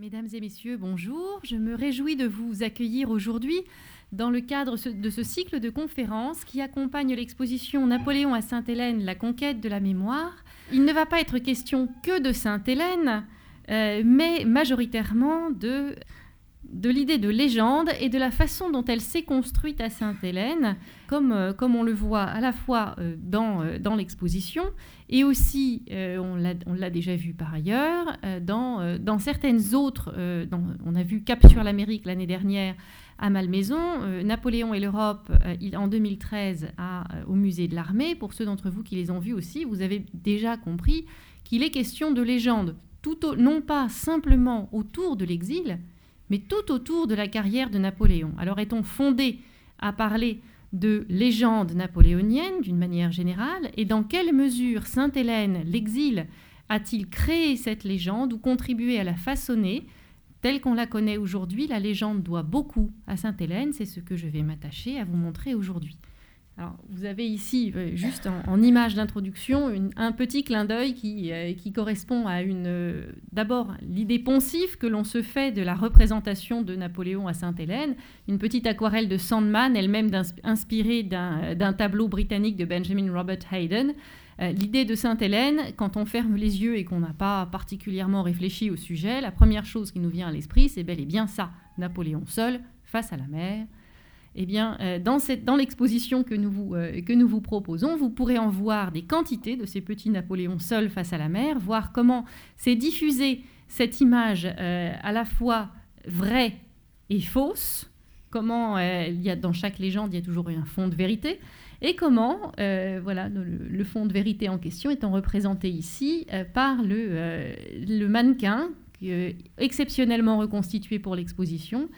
Mesdames et messieurs, bonjour. Je me réjouis de vous accueillir aujourd'hui dans le cadre de ce cycle de conférences qui accompagne l'exposition Napoléon à Sainte-Hélène, la conquête de la mémoire. Il ne va pas être question que de Sainte-Hélène, euh, mais majoritairement de de l'idée de légende et de la façon dont elle s'est construite à Sainte-Hélène, comme, euh, comme on le voit à la fois euh, dans, euh, dans l'exposition et aussi, on l'a déjà vu par ailleurs, dans, dans certaines autres, on a vu Cap sur l'Amérique l'année dernière à Malmaison, Napoléon et l'Europe en 2013 à, au musée de l'armée. Pour ceux d'entre vous qui les ont vus aussi, vous avez déjà compris qu'il est question de légende, tout non pas simplement autour de l'exil, mais tout autour de la carrière de Napoléon. Alors est-on fondé à parler de légende napoléonienne d'une manière générale et dans quelle mesure Sainte-Hélène, l'exil, a-t-il créé cette légende ou contribué à la façonner Telle qu'on la connaît aujourd'hui, la légende doit beaucoup à Sainte-Hélène, c'est ce que je vais m'attacher à vous montrer aujourd'hui vous avez ici, euh, juste en, image d'introduction, un petit clin d'œil qui, euh, correspond à une, euh, d'abord l'idée pensive que l'on se fait de la représentation de Napoléon à Sainte-Hélène, une petite aquarelle de Sandman, elle-même inspirée d'un tableau britannique de Benjamin Robert Hayden. L'idée de Sainte-Hélène, quand on ferme les yeux et qu'on n'a pas particulièrement réfléchi au sujet, la première chose qui nous vient à l'esprit, c'est bel et bien ça, Napoléon seul, face à la mer, eh bien, euh, dans, l'exposition que, nous vous, euh, que nous vous proposons, vous pourrez en voir des quantités de ces petits Napoléons seuls face à la mer, voir comment s'est diffusée cette image euh, à la fois vraie et fausse, comment il y a dans chaque légende, il y a toujours un fond de vérité, et comment voilà, le, fond de vérité en question étant représenté ici par le, le mannequin exceptionnellement reconstitué pour l'exposition,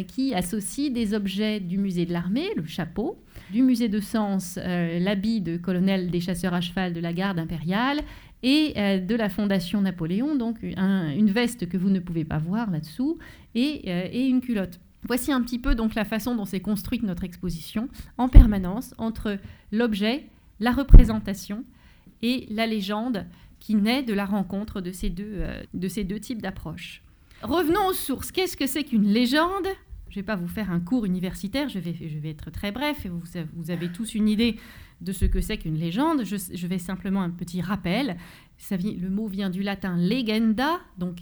qui associe des objets du musée de l'armée, le chapeau, du musée de Sens, euh, l'habit de colonel des chasseurs à cheval de la garde impériale, et euh, de la Fondation Napoléon, donc une veste que vous ne pouvez pas voir là-dessous, et, une culotte. Voici un petit peu donc la façon dont s'est construite notre exposition en permanence entre l'objet, la représentation et la légende qui naît de la rencontre de ces deux types d'approches. Revenons aux sources. Qu'est-ce que c'est qu'une légende? Je ne vais pas vous faire un cours universitaire, je vais, être très bref, vous, avez tous une idée de ce que c'est qu'une légende. Je, vais simplement un petit rappel. Le mot vient du latin legenda, donc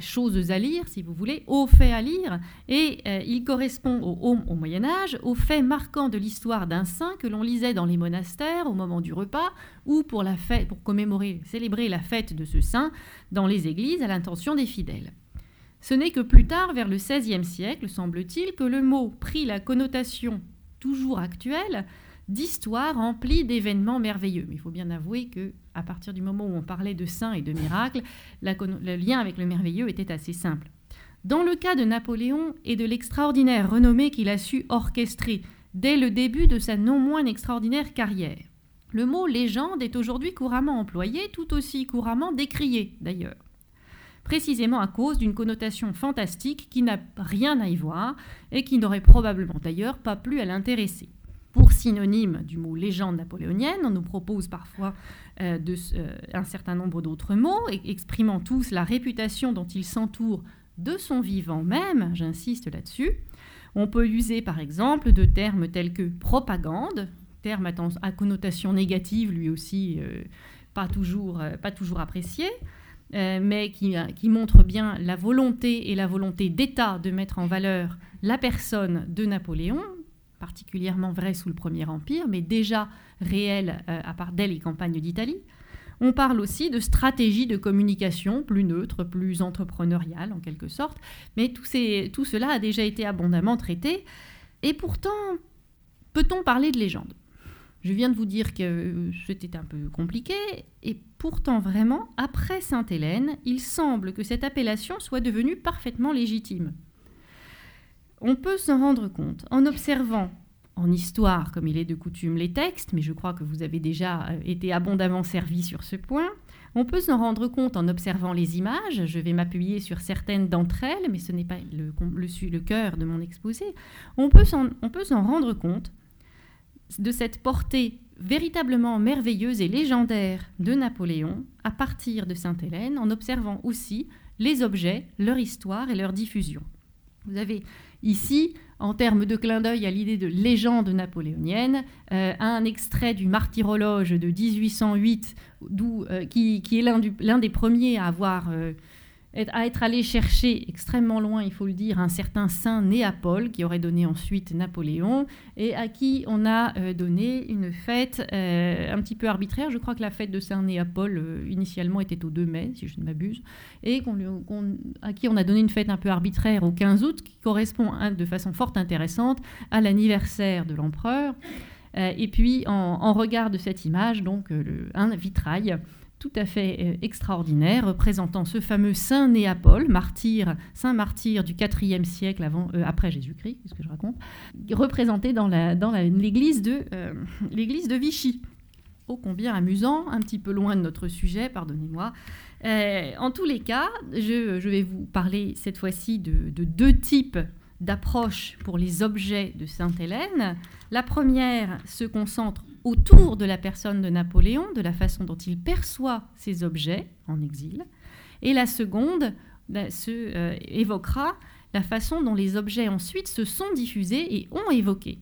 choses à lire, si vous voulez, aux faits à lire, et euh, il correspond au, au, Moyen Âge, aux faits marquants de l'histoire d'un saint que l'on lisait dans les monastères au moment du repas, ou pour, la fête, pour commémorer, célébrer la fête de ce saint dans les églises à l'intention des fidèles. Ce n'est que plus tard, vers le XVIe siècle, semble-t-il, que le mot prit la connotation toujours actuelle d'histoire remplie d'événements merveilleux. Mais il faut bien avouer que à partir du moment où on parlait de saints et de miracles, le lien avec le merveilleux était assez simple. Dans le cas de Napoléon et de l'extraordinaire renommée qu'il a su orchestrer dès le début de sa non moins extraordinaire carrière, le mot légende est aujourd'hui couramment employé, tout aussi couramment décrié d'ailleurs précisément à cause d'une connotation fantastique qui n'a rien à y voir et qui n'aurait probablement d'ailleurs pas plu à l'intéresser. Pour synonyme du mot légende napoléonienne, on nous propose parfois euh, euh, un certain nombre d'autres mots, exprimant tous la réputation dont il s'entoure de son vivant même, j'insiste là-dessus. On peut user par exemple de termes tels que propagande, terme à, connotation négative lui aussi euh, pas, toujours, pas toujours apprécié, euh, mais qui, montre bien la volonté et la volonté d'État de mettre en valeur la personne de Napoléon, particulièrement vrai sous le Premier Empire, mais déjà réel euh, à part d'elle et campagne d'Italie. On parle aussi de stratégie de communication plus neutre, plus entrepreneuriale en quelque sorte, mais tout, tout cela a déjà été abondamment traité. Et pourtant, peut-on parler de légende? Je viens de vous dire que c'était un peu compliqué, et pourtant vraiment, après Sainte-Hélène, il semble que cette appellation soit devenue parfaitement légitime. On peut s'en rendre compte en observant en histoire, comme il est de coutume, les textes, mais je crois que vous avez déjà euh, été abondamment servi sur ce point. On peut s'en rendre compte en observant les images. Je vais m'appuyer sur certaines d'entre elles, mais ce n'est pas le, le, le, cœur de mon exposé. On peut s'en rendre compte de cette portée véritablement merveilleuse et légendaire de Napoléon à partir de Sainte-Hélène, en observant aussi les objets, leur histoire et leur diffusion. Vous avez ici, en termes de clin d'œil à l'idée de légende napoléonienne, euh, un extrait du Martyrologe de 1808, euh, qui, est l'un des premiers à avoir euh, à être allé chercher extrêmement loin, il faut le dire, un certain saint Néapole qui aurait donné ensuite Napoléon et à qui on a euh, donné une fête euh, un petit peu arbitraire. Je crois que la fête de saint Néapole euh, initialement était au 2 mai, si je ne m'abuse, et à qui on a donné une fête un peu arbitraire au 15 août qui correspond de façon fort intéressante à l'anniversaire de l'empereur. et puis en, regard de cette image, donc un vitrail tout à fait euh, extraordinaire, représentant ce fameux Saint Néapole, martyr, saint martyr du IVe siècle avant, euh, après Jésus-Christ, ce que je raconte, représenté dans l'église de, euh, de Vichy. Ô combien amusant, un petit peu loin de notre sujet, pardonnez-moi. en tous les cas, je, vais vous parler cette fois-ci de, de deux types d'approches pour les objets de Sainte-Hélène. La première se concentre autour de la personne de Napoléon, de la façon dont il perçoit ces objets en exil. Et la seconde ben, euh, évoquera la façon dont les objets ensuite se sont diffusés et ont évoqué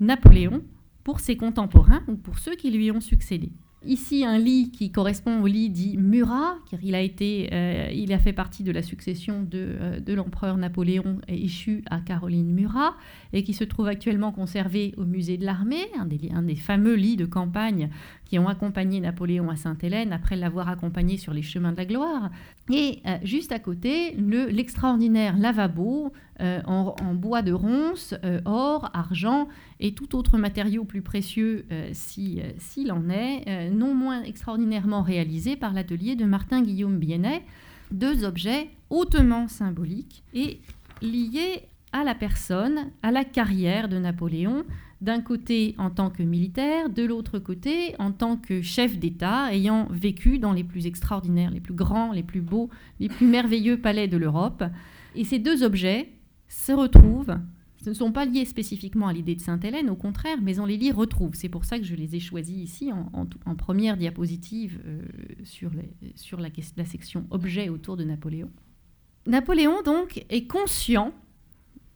Napoléon pour ses contemporains ou pour ceux qui lui ont succédé. Ici, un lit qui correspond au lit dit Murat, car il a, été, euh, il a fait partie de la succession de, euh, de l'empereur Napoléon échu à Caroline Murat, et qui se trouve actuellement conservé au musée de l'armée, un des, un des fameux lits de campagne qui ont accompagné Napoléon à Sainte-Hélène après l'avoir accompagné sur les chemins de la gloire. Et euh, juste à côté, l'extraordinaire lavabo euh, en, bois de ronce, euh, or, argent et tout autre matériau plus précieux s'il en est, non moins extraordinairement réalisé par l'atelier de Martin Guillaume Biennet. Deux objets hautement symboliques et liés à la personne, à la carrière de Napoléon, d'un côté en tant que militaire, de l'autre côté en tant que chef d'État, ayant vécu dans les plus extraordinaires, les plus grands, les plus beaux, les plus merveilleux palais de l'Europe. Et ces deux objets se retrouvent, ce ne sont pas liés spécifiquement à l'idée de Sainte-Hélène, au contraire, mais on les lit retrouve. C'est pour ça que je les ai choisis ici en, première diapositive euh, sur, la, la section objets autour de Napoléon. Napoléon, donc, est conscient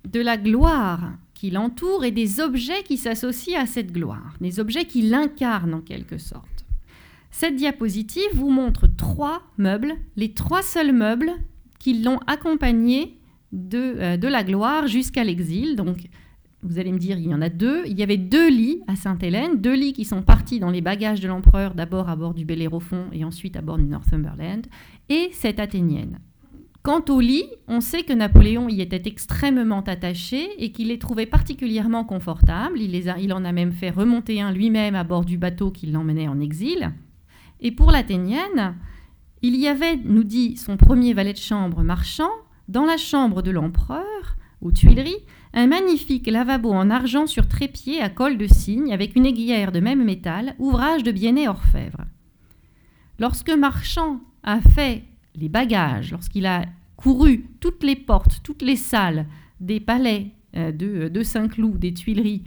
de la gloire qui l'entoure et des objets qui s'associent à cette gloire, des objets qui l'incarnent en quelque sorte. Cette diapositive vous montre trois meubles, les trois seuls meubles qui l'ont accompagné de, euh, de la gloire jusqu'à l'exil. Donc, vous allez me dire, il y en a deux. Il y avait deux lits à Sainte-Hélène, deux lits qui sont partis dans les bagages de l'empereur, d'abord à bord du Bellérophon et ensuite à bord du Northumberland, et cette athénienne. Quant au lit, on sait que Napoléon y était extrêmement attaché et qu'il les trouvait particulièrement confortables. Il, les a, il en a même fait remonter un lui-même à bord du bateau qui l'emmenait en exil. Et pour l'Athénienne, il y avait, nous dit son premier valet de chambre marchand, dans la chambre de l'empereur, aux Tuileries, un magnifique lavabo en argent sur trépied à col de cygne avec une aiguillère de même métal, ouvrage de Biennet Orfèvre. Lorsque Marchand a fait les bagages, lorsqu'il a couru toutes les portes, toutes les salles des palais euh, de, de Saint-Cloud, des Tuileries,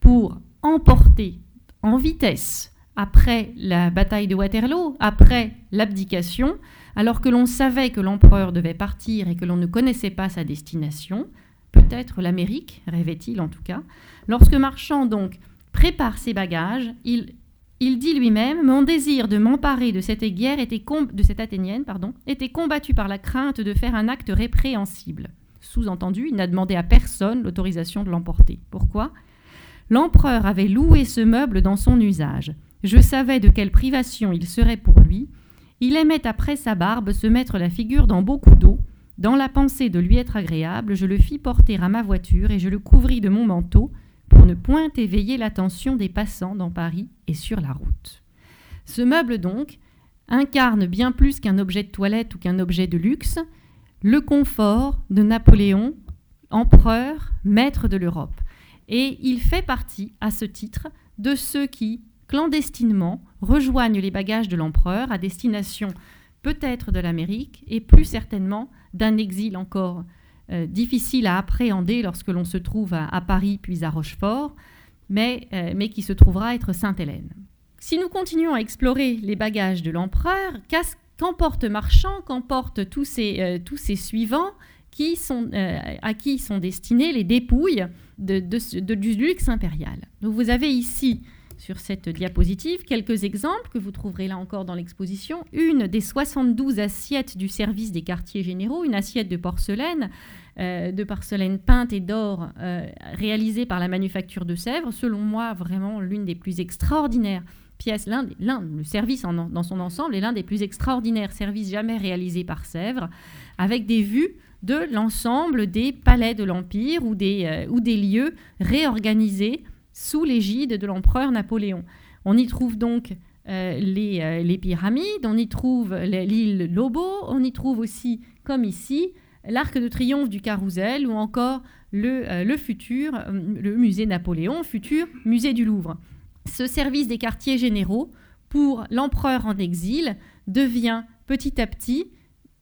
pour emporter en vitesse après la bataille de Waterloo, après l'abdication, alors que l'on savait que l'empereur devait partir et que l'on ne connaissait pas sa destination, peut-être l'Amérique, rêvait-il en tout cas, lorsque Marchand donc prépare ses bagages, il dit lui-même Mon désir de m'emparer de cette guerre était de cette athénienne était combattu par la crainte de faire un acte répréhensible. Sous-entendu, il n'a demandé à personne l'autorisation de l'emporter. Pourquoi? L'empereur avait loué ce meuble dans son usage. Je savais de quelle privation il serait pour lui. Il aimait après sa barbe se mettre la figure dans beaucoup d'eau. Dans la pensée de lui être agréable, je le fis porter à ma voiture et je le couvris de mon manteau pour ne point éveiller l'attention des passants dans Paris et sur la route. Ce meuble, donc, incarne bien plus qu'un objet de toilette ou qu'un objet de luxe, le confort de Napoléon, empereur, maître de l'Europe. Et il fait partie, à ce titre, de ceux qui, clandestinement, rejoignent les bagages de l'empereur à destination peut-être de l'Amérique et plus certainement d'un exil encore euh, difficile à appréhender lorsque l'on se trouve à, Paris puis à Rochefort, mais, euh, mais qui se trouvera être Sainte-Hélène. Si nous continuons à explorer les bagages de l'empereur, Qu'emporte Marchand Qu'emportent tous ces, tous ces suivants qui sont, à qui sont destinées les dépouilles de, du luxe impérial? Vous avez ici sur cette diapositive quelques exemples que vous trouverez là encore dans l'exposition. Une des 72 assiettes du service des quartiers généraux, une assiette de porcelaine, euh, de porcelaine peinte et d'or euh, réalisée par la manufacture de Sèvres, selon moi vraiment l'une des plus extraordinaires pièces, l'un, le service dans son ensemble est l'un des plus extraordinaires services jamais réalisés par Sèvres, avec des vues de l'ensemble des palais de l'Empire ou des, euh, ou des lieux réorganisés sous l'égide de l'empereur Napoléon. On y trouve donc euh, euh, les, pyramides, on y trouve l'île Lobo, on y trouve aussi, comme ici, l'arc de triomphe du Carrousel ou encore le, euh, le futur, le musée Napoléon, futur musée du Louvre. Ce service des quartiers généraux, pour l'empereur en exil, devient petit à petit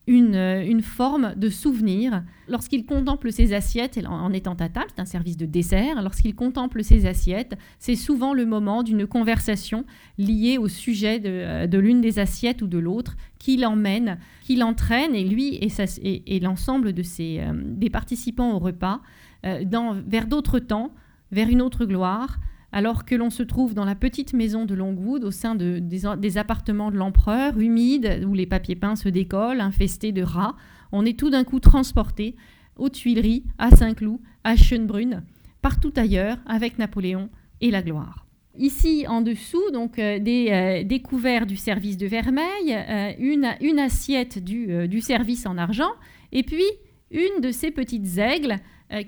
euh, une, forme de souvenir. Lorsqu'il contemple ses assiettes en étant à table, c'est un service de dessert, lorsqu'il contemple ses assiettes, c'est souvent le moment d'une conversation liée au sujet de, euh, l'une des assiettes ou de l'autre qui l'emmène, qui l'entraîne, et lui et, l'ensemble de euh, des participants au repas, vers d'autres temps, vers une autre gloire, alors que l'on se trouve dans la petite maison de Longwood, au sein des, appartements de l'empereur, humides, où les papiers peints se décollent, infestés de rats, on est tout d'un coup transporté aux Tuileries, à Saint-Cloud, à Schönbrunn, partout ailleurs, avec Napoléon et la gloire. Ici, en dessous, donc euh, des, euh, couverts du service de Vermeil, euh, une, assiette du, service en argent, et puis une de ces petites aigles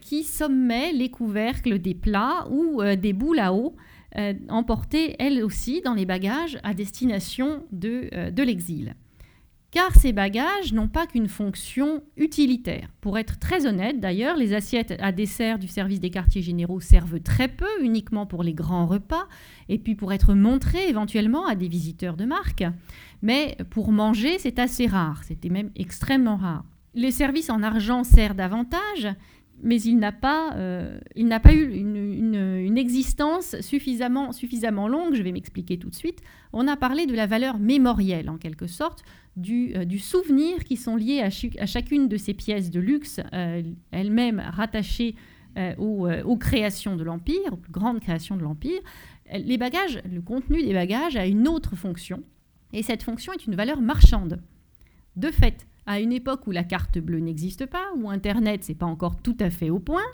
qui sommet les couvercles des plats ou euh, des boules à eau euh, emportées elles aussi dans les bagages à destination de, de l'exil. Car ces bagages n'ont pas qu'une fonction utilitaire. Pour être très honnête, d'ailleurs, les assiettes à dessert du service des quartiers généraux servent très peu, uniquement pour les grands repas, et puis pour être montrées éventuellement à des visiteurs de marque. Mais pour manger, c'est assez rare, c'était même extrêmement rare. Les services en argent servent davantage, mais il n'a pas, euh, eu une, existence suffisamment, suffisamment longue, je vais m'expliquer tout de suite. On a parlé de la valeur mémorielle, en quelque sorte, du, euh, souvenir qui sont liés à, chacune de ces pièces de luxe, euh, elles-mêmes rattachées aux, créations de l'Empire, aux grandes créations de l'Empire. Les bagages, le contenu des bagages a une autre fonction, et cette fonction est une valeur marchande. De fait, à une époque où la carte bleue n'existe pas, où Internet c'est pas encore tout à fait au point,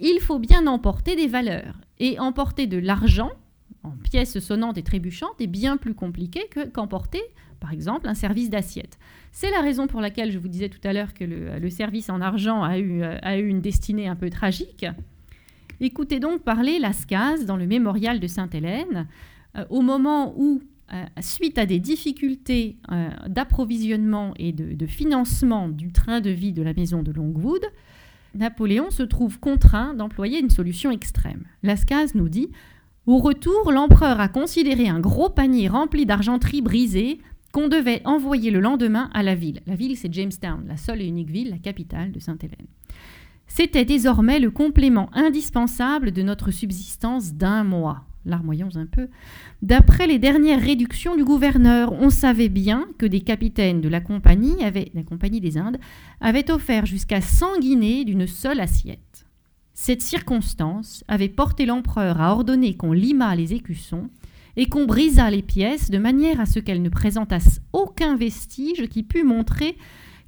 il faut bien emporter des valeurs. Et emporter de l'argent en pièces sonnantes et trébuchantes est bien plus compliqué qu'emporter, par exemple, un service d'assiette. C'est la raison pour laquelle je vous disais tout à l'heure que le, service en argent a eu, a eu une destinée un peu tragique. Écoutez donc parler Lascaz dans le mémorial de Sainte-Hélène, euh, au moment où suite à des difficultés euh, d'approvisionnement et de, financement du train de vie de la maison de Longwood, Napoléon se trouve contraint d'employer une solution extrême. Lascaz nous dit Au retour, l'empereur a considéré un gros panier rempli d'argenterie brisée qu'on devait envoyer le lendemain à la ville. La ville, c'est Jamestown, la seule et unique ville, la capitale de Sainte-Hélène. C'était désormais le complément indispensable de notre subsistance d'un mois larmoyons un peu. D'après les dernières réductions du gouverneur, on savait bien que des capitaines de la compagnie, avaient, la compagnie des Indes avaient offert jusqu'à 100 guinées d'une seule assiette. Cette circonstance avait porté l'empereur à ordonner qu'on limât les écussons et qu'on brisât les pièces de manière à ce qu'elles ne présentassent aucun vestige qui pût montrer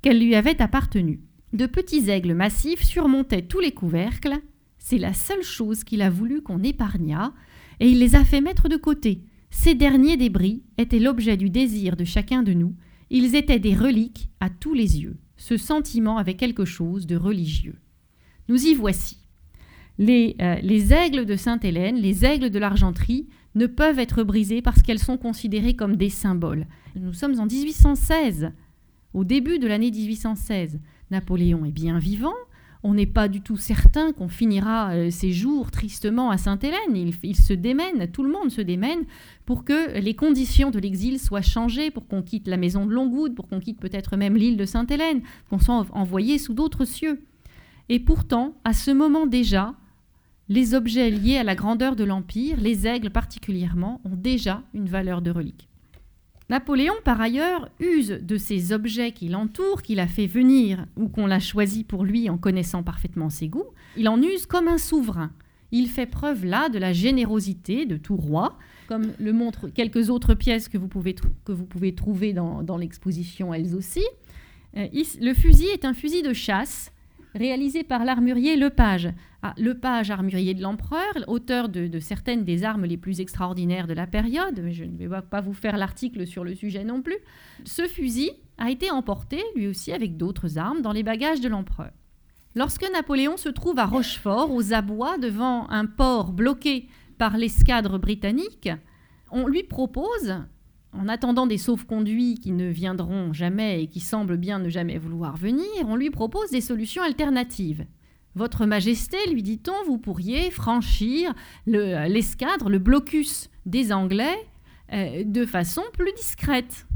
qu'elles lui avaient appartenu. De petits aigles massifs surmontaient tous les couvercles. C'est la seule chose qu'il a voulu qu'on épargnât, et il les a fait mettre de côté. Ces derniers débris étaient l'objet du désir de chacun de nous, ils étaient des reliques à tous les yeux. Ce sentiment avait quelque chose de religieux. Nous y voici. Les, euh, les aigles de Sainte-Hélène, les aigles de l'argenterie, ne peuvent être brisés parce qu'elles sont considérées comme des symboles. Nous sommes en 1816, au début de l'année 1816. Napoléon est bien vivant, on n'est pas du tout certain qu'on finira euh, ses jours tristement à Sainte-Hélène. Il, se démène, tout le monde se démène pour que les conditions de l'exil soient changées, pour qu'on quitte la maison de Longwood, pour qu'on quitte peut-être même l'île de Sainte-Hélène, qu'on soit envoyé sous d'autres cieux. Et pourtant, à ce moment déjà, les objets liés à la grandeur de l'Empire, les aigles particulièrement, ont déjà une valeur de relique. Napoléon, par ailleurs, use de ces objets qui l'entourent, qu'il a fait venir ou qu'on l'a choisi pour lui en connaissant parfaitement ses goûts. Il en use comme un souverain. Il fait preuve là de la générosité de tout roi, comme le montrent quelques autres pièces que vous pouvez, que vous pouvez trouver dans, dans l'exposition elles aussi. Euh, le fusil est un fusil de chasse réalisé par l'armurier Lepage. Ah, Lepage, armurier de l'empereur, auteur de, certaines des armes les plus extraordinaires de la période, mais je ne vais pas vous faire l'article sur le sujet non plus. Ce fusil a été emporté, lui aussi, avec d'autres armes, dans les bagages de l'empereur. Lorsque Napoléon se trouve à Rochefort, aux abois, devant un port bloqué par l'escadre britannique, on lui propose en attendant des sauf-conduits qui ne viendront jamais et qui semblent bien ne jamais vouloir venir, on lui propose des solutions alternatives. Votre Majesté, lui dit-on, vous pourriez franchir l'escadre, le, blocus des Anglais euh, de façon plus discrète.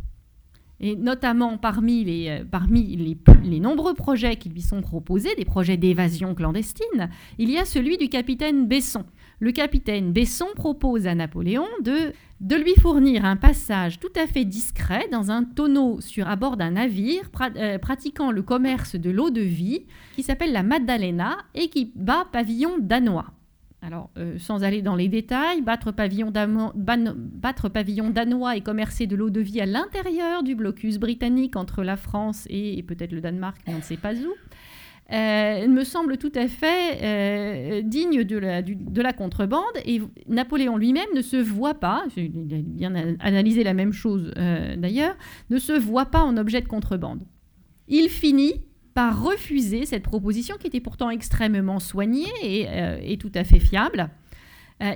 Et notamment parmi, les, euh, parmi les, les, nombreux projets qui lui sont proposés, des projets d'évasion clandestine, il y a celui du capitaine Besson. Le capitaine Besson propose à Napoléon de de lui fournir un passage tout à fait discret dans un tonneau sur à bord d'un navire euh, pratiquant le commerce de l'eau de vie qui s'appelle la Maddalena et qui bat pavillon danois. Alors, euh, sans aller dans les détails, battre pavillon, danois et commercer de l'eau de vie à l'intérieur du blocus britannique entre la France et, et peut-être le Danemark, mais on ne sait pas où, euh, me semble tout à fait euh, digne de la, de la, contrebande. Et Napoléon lui-même ne se voit pas, il a bien analysé la même chose euh, d'ailleurs, ne se voit pas en objet de contrebande. Il finit par refuser cette proposition qui était pourtant extrêmement soignée et, et tout à fait fiable.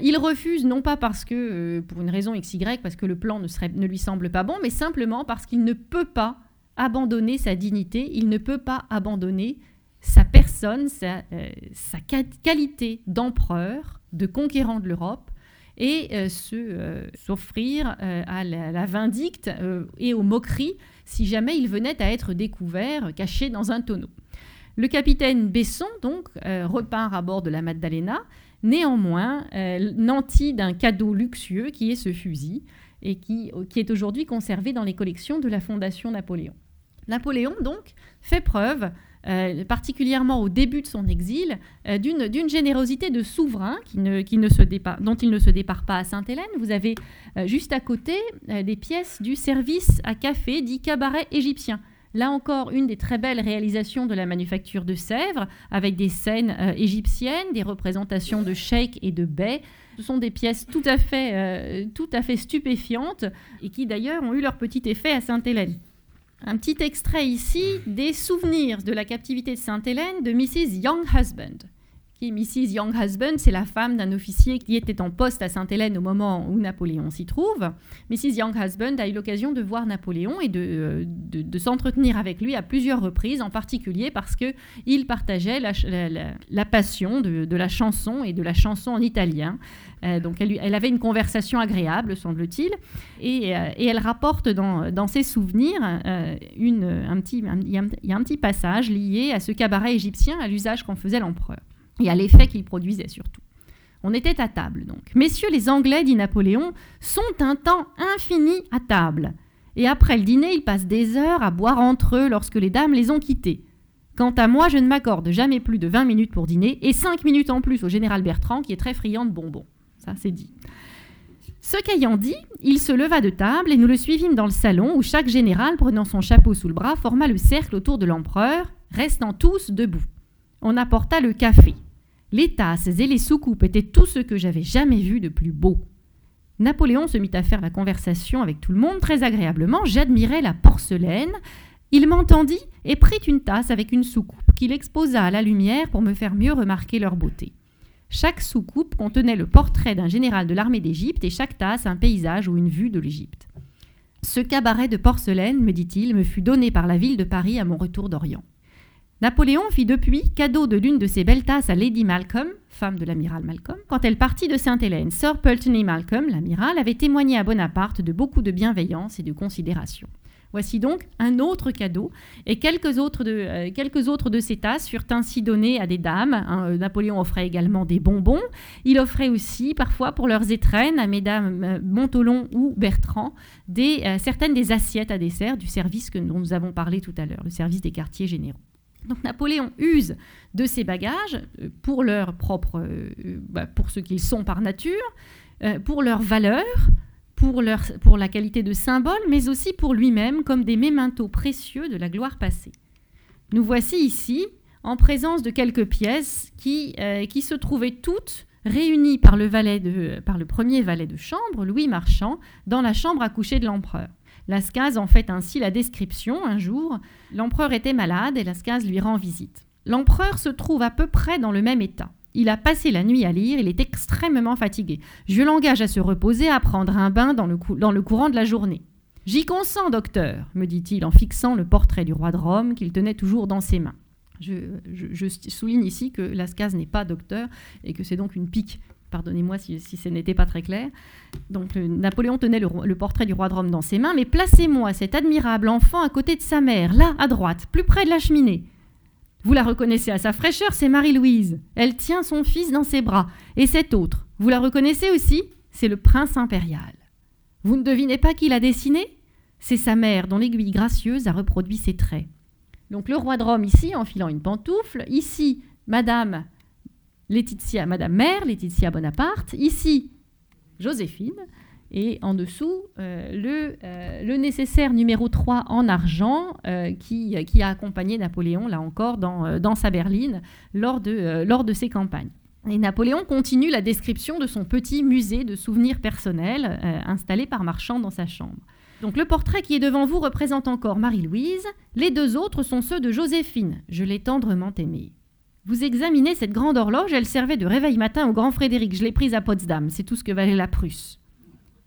il refuse non pas parce que, pour une raison XY, parce que le plan ne, ne lui semble pas bon, mais simplement parce qu'il ne peut pas abandonner sa dignité, il ne peut pas abandonner sa personne, sa, euh, qualité d'empereur, de conquérant de l'Europe, et euh, euh, s'offrir à la, vindicte et aux moqueries si jamais il venait à être découvert, caché dans un tonneau. Le capitaine Besson, donc, repart à bord de la Maddalena, néanmoins nanti d'un cadeau luxueux qui est ce fusil, et qui, qui est aujourd'hui conservé dans les collections de la Fondation Napoléon. Napoléon, donc, fait preuve euh, particulièrement au début de son exil, euh, d'une générosité de souverain qui ne, qui ne se dont il ne se départ pas à Sainte-Hélène. Vous avez euh, juste à côté des pièces du service à café dit cabaret égyptien. Là encore, une des très belles réalisations de la manufacture de Sèvres, avec des scènes égyptiennes, des représentations de sheikhs et de bey. Ce sont des pièces tout à fait, tout à fait stupéfiantes et qui d'ailleurs ont eu leur petit effet à Sainte-Hélène. Un petit extrait ici des souvenirs de la captivité de Sainte-Hélène de Mrs. Young Husband. Qui, Mrs. Young Husband, c'est la femme d'un officier qui était en poste à Sainte-Hélène au moment où Napoléon s'y trouve. Mrs. Young Husband a eu l'occasion de voir Napoléon et de, euh, de, s'entretenir avec lui à plusieurs reprises, en particulier parce qu'il partageait la, la, passion de, de, la chanson et de la chanson en italien. Euh, donc elle, elle, avait une conversation agréable, semble-t-il, et, euh, et, elle rapporte dans, dans ses souvenirs une, un petit, il, y a un, petit passage lié à ce cabaret égyptien, à l'usage qu'en faisait l'empereur, et à l'effet qu'il produisait surtout. On était à table donc. Messieurs les Anglais, dit Napoléon, sont un temps infini à table. Et après le dîner, ils passent des heures à boire entre eux lorsque les dames les ont quittés. Quant à moi, je ne m'accorde jamais plus de 20 minutes pour dîner et 5 minutes en plus au général Bertrand qui est très friand de bonbons. Ça, c'est dit. Ce qu'ayant dit, il se leva de table et nous le suivîmes dans le salon où chaque général, prenant son chapeau sous le bras, forma le cercle autour de l'empereur, restant tous debout. On apporta le café. Les tasses et les soucoupes étaient tout ce que j'avais jamais vu de plus beau. Napoléon se mit à faire la conversation avec tout le monde très agréablement. J'admirais la porcelaine. Il m'entendit et prit une tasse avec une soucoupe qu'il exposa à la lumière pour me faire mieux remarquer leur beauté. Chaque soucoupe contenait le portrait d'un général de l'armée d'Égypte et chaque tasse un paysage ou une vue de l'Égypte. Ce cabaret de porcelaine, me dit-il, me fut donné par la ville de Paris à mon retour d'Orient. Napoléon fit depuis cadeau de l'une de ses belles tasses à Lady Malcolm, femme de l'amiral Malcolm, quand elle partit de Sainte-Hélène. Sir Pulteney Malcolm, l'amiral, avait témoigné à Bonaparte de beaucoup de bienveillance et de considération. Voici donc un autre cadeau, et quelques autres de, euh, ces tasses furent ainsi données à des dames. Hein, euh, Napoléon offrait également des bonbons. Il offrait aussi, parfois, pour leurs étrennes, à mesdames euh, Montolon ou Bertrand, certaines des assiettes à dessert du service que, dont nous avons parlé tout à l'heure, le service des quartiers généraux. Donc Napoléon use de ces bagages pour leur propre, bah, pour ce qu'ils sont par nature, pour leur valeur, pour, leur, pour la qualité de symbole, mais aussi pour lui-même comme des mémentos précieux de la gloire passée. Nous voici ici en présence de quelques pièces qui, euh, se trouvaient toutes réunies par le premier valet de chambre, Louis Marchand, dans la chambre à coucher de l'empereur. Lascaz en fait ainsi la description. Un jour, l'empereur était malade et Lascaz lui rend visite. L'empereur se trouve à peu près dans le même état. Il a passé la nuit à lire, il est extrêmement fatigué. Je l'engage à se reposer, à prendre un bain dans le, courant de la journée. J'y consens, docteur, me dit-il en fixant le portrait du roi de Rome qu'il tenait toujours dans ses mains. Je, souligne ici que Lascaz n'est pas docteur et que c'est donc une pique. Pardonnez-moi si, ce n'était pas très clair. Donc Napoléon tenait le, portrait du roi de Rome dans ses mains, mais placez-moi cet admirable enfant à côté de sa mère, là, à droite, plus près de la cheminée. Vous la reconnaissez à sa fraîcheur, c'est Marie-Louise. Elle tient son fils dans ses bras. Et cet autre, vous la reconnaissez aussi? C'est le prince impérial. Vous ne devinez pas qui l'a dessiné? C'est sa mère dont l'aiguille gracieuse a reproduit ses traits. Donc le roi de Rome ici, enfilant une pantoufle. Ici, Madame Laetitia, Madame Mère, Laetitia Bonaparte. Ici, Joséphine et en dessous euh, le, euh, le, nécessaire numéro 3 en argent euh, qui, qui, a accompagné Napoléon, là encore, dans, dans sa berline lors de, lors de ses campagnes. Et Napoléon continue la description de son petit musée de souvenirs personnels installé par Marchand dans sa chambre. Donc le portrait qui est devant vous représente encore Marie-Louise, les deux autres sont ceux de Joséphine, je l'ai tendrement aimée. Vous examinez cette grande horloge, elle servait de réveil matin au grand Frédéric, je l'ai prise à Potsdam, c'est tout ce que valait la Prusse.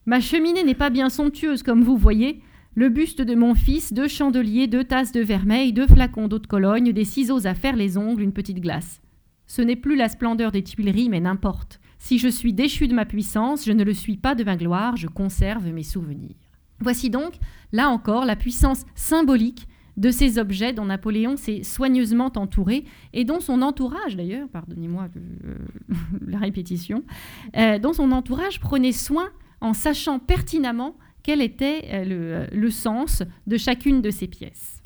Ma cheminée n'est pas bien somptueuse, comme vous voyez. Le buste de mon fils, deux chandeliers, deux tasses de vermeil, deux flacons d'eau de Cologne, des ciseaux à faire les ongles, une petite glace. Ce n'est plus la splendeur des Tuileries, mais n'importe. Si je suis déchu de ma puissance, je ne le suis pas de ma gloire, je conserve mes souvenirs. Voici donc, là encore, la puissance symbolique de ces objets dont Napoléon s'est soigneusement entouré et dont son entourage, d'ailleurs, pardonnez-moi euh, la répétition, euh, dont son entourage prenait soin en sachant pertinemment quel était euh, le, sens de chacune de ces pièces.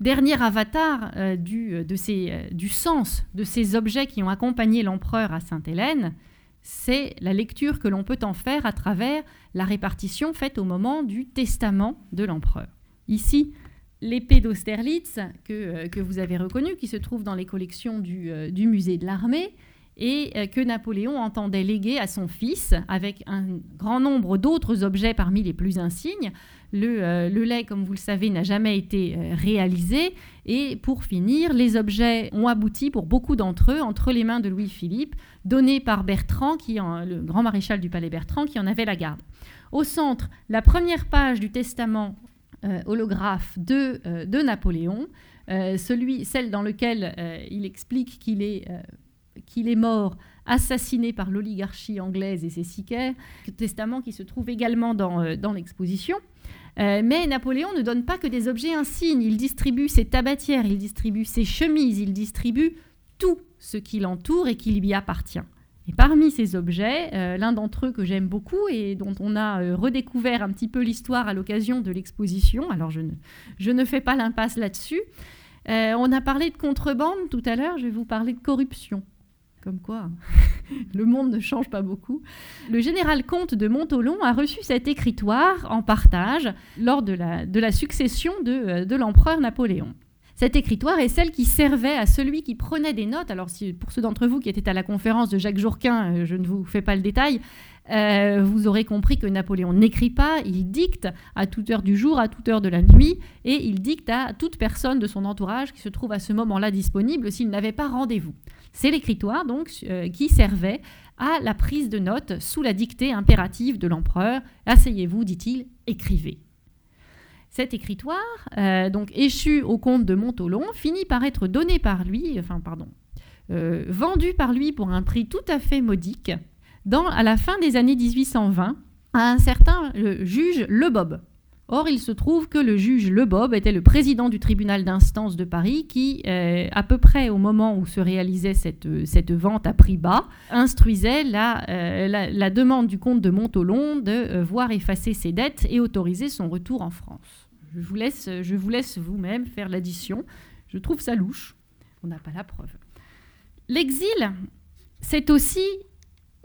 Dernier avatar du, du sens de ces objets qui ont accompagné l'empereur à Sainte-Hélène, c'est la lecture que l'on peut en faire à travers la répartition faite au moment du testament de l'empereur. Ici, l'épée d'Austerlitz que, que, vous avez reconnue, qui se trouve dans les collections du, du musée de l'armée, et euh, que Napoléon entendait léguer à son fils avec un grand nombre d'autres objets parmi les plus insignes. Le, euh, lait, comme vous le savez, n'a jamais été euh, réalisé. Et pour finir, les objets ont abouti pour beaucoup d'entre eux entre les mains de Louis-Philippe, donnés par Bertrand, qui le grand maréchal du palais Bertrand, qui en avait la garde. Au centre, la première page du testament holographe de, de Napoléon, celui, celle dans laquelle il explique qu'il est qu'il est mort assassiné par l'oligarchie anglaise et ses sicaires, testament qui se trouve également dans, euh, dans l'exposition. Euh, mais Napoléon ne donne pas que des objets insignes, il distribue ses tabatières, il distribue ses chemises, il distribue tout ce qui l'entoure et qui lui appartient. Et parmi ces objets, euh, l'un d'entre eux que j'aime beaucoup et dont on a redécouvert un petit peu l'histoire à l'occasion de l'exposition, alors je ne, fais pas l'impasse là-dessus, on a parlé de contrebande tout à l'heure, je vais vous parler de corruption. Comme quoi, le monde ne change pas beaucoup. Le général comte de Montolon a reçu cet écritoire en partage lors de la, succession euh, de l'empereur Napoléon. Cet écritoire est celle qui servait à celui qui prenait des notes. Alors, si, pour ceux d'entre vous qui étaient à la conférence de Jacques Jourquin, euh, je ne vous fais pas le détail, euh, vous aurez compris que Napoléon n'écrit pas, il dicte à toute heure du jour, à toute heure de la nuit, et il dicte à toute personne de son entourage qui se trouve à ce moment-là disponible s'il n'avait pas rendez-vous. C'est l'écritoire donc euh, qui servait à la prise de notes sous la dictée impérative de l'empereur. Asseyez-vous, dit-il, écrivez. Cet écritoire, euh, donc échu au comte de Montolon, finit par être donné par lui, enfin pardon, euh, vendu par lui pour un prix tout à fait modique, à la fin des années 1820, à un certain juge Le Bob. Or, il se trouve que le juge Lebob était le président du tribunal d'instance de Paris qui, euh, à peu près au moment où se réalisait cette, vente à prix bas, instruisait la, euh, demande du comte de Montolon de euh, voir effacer ses dettes et autoriser son retour en France. Je vous laisse, vous vous-même faire l'addition. Je trouve ça louche. On n'a pas la preuve. L'exil, c'est aussi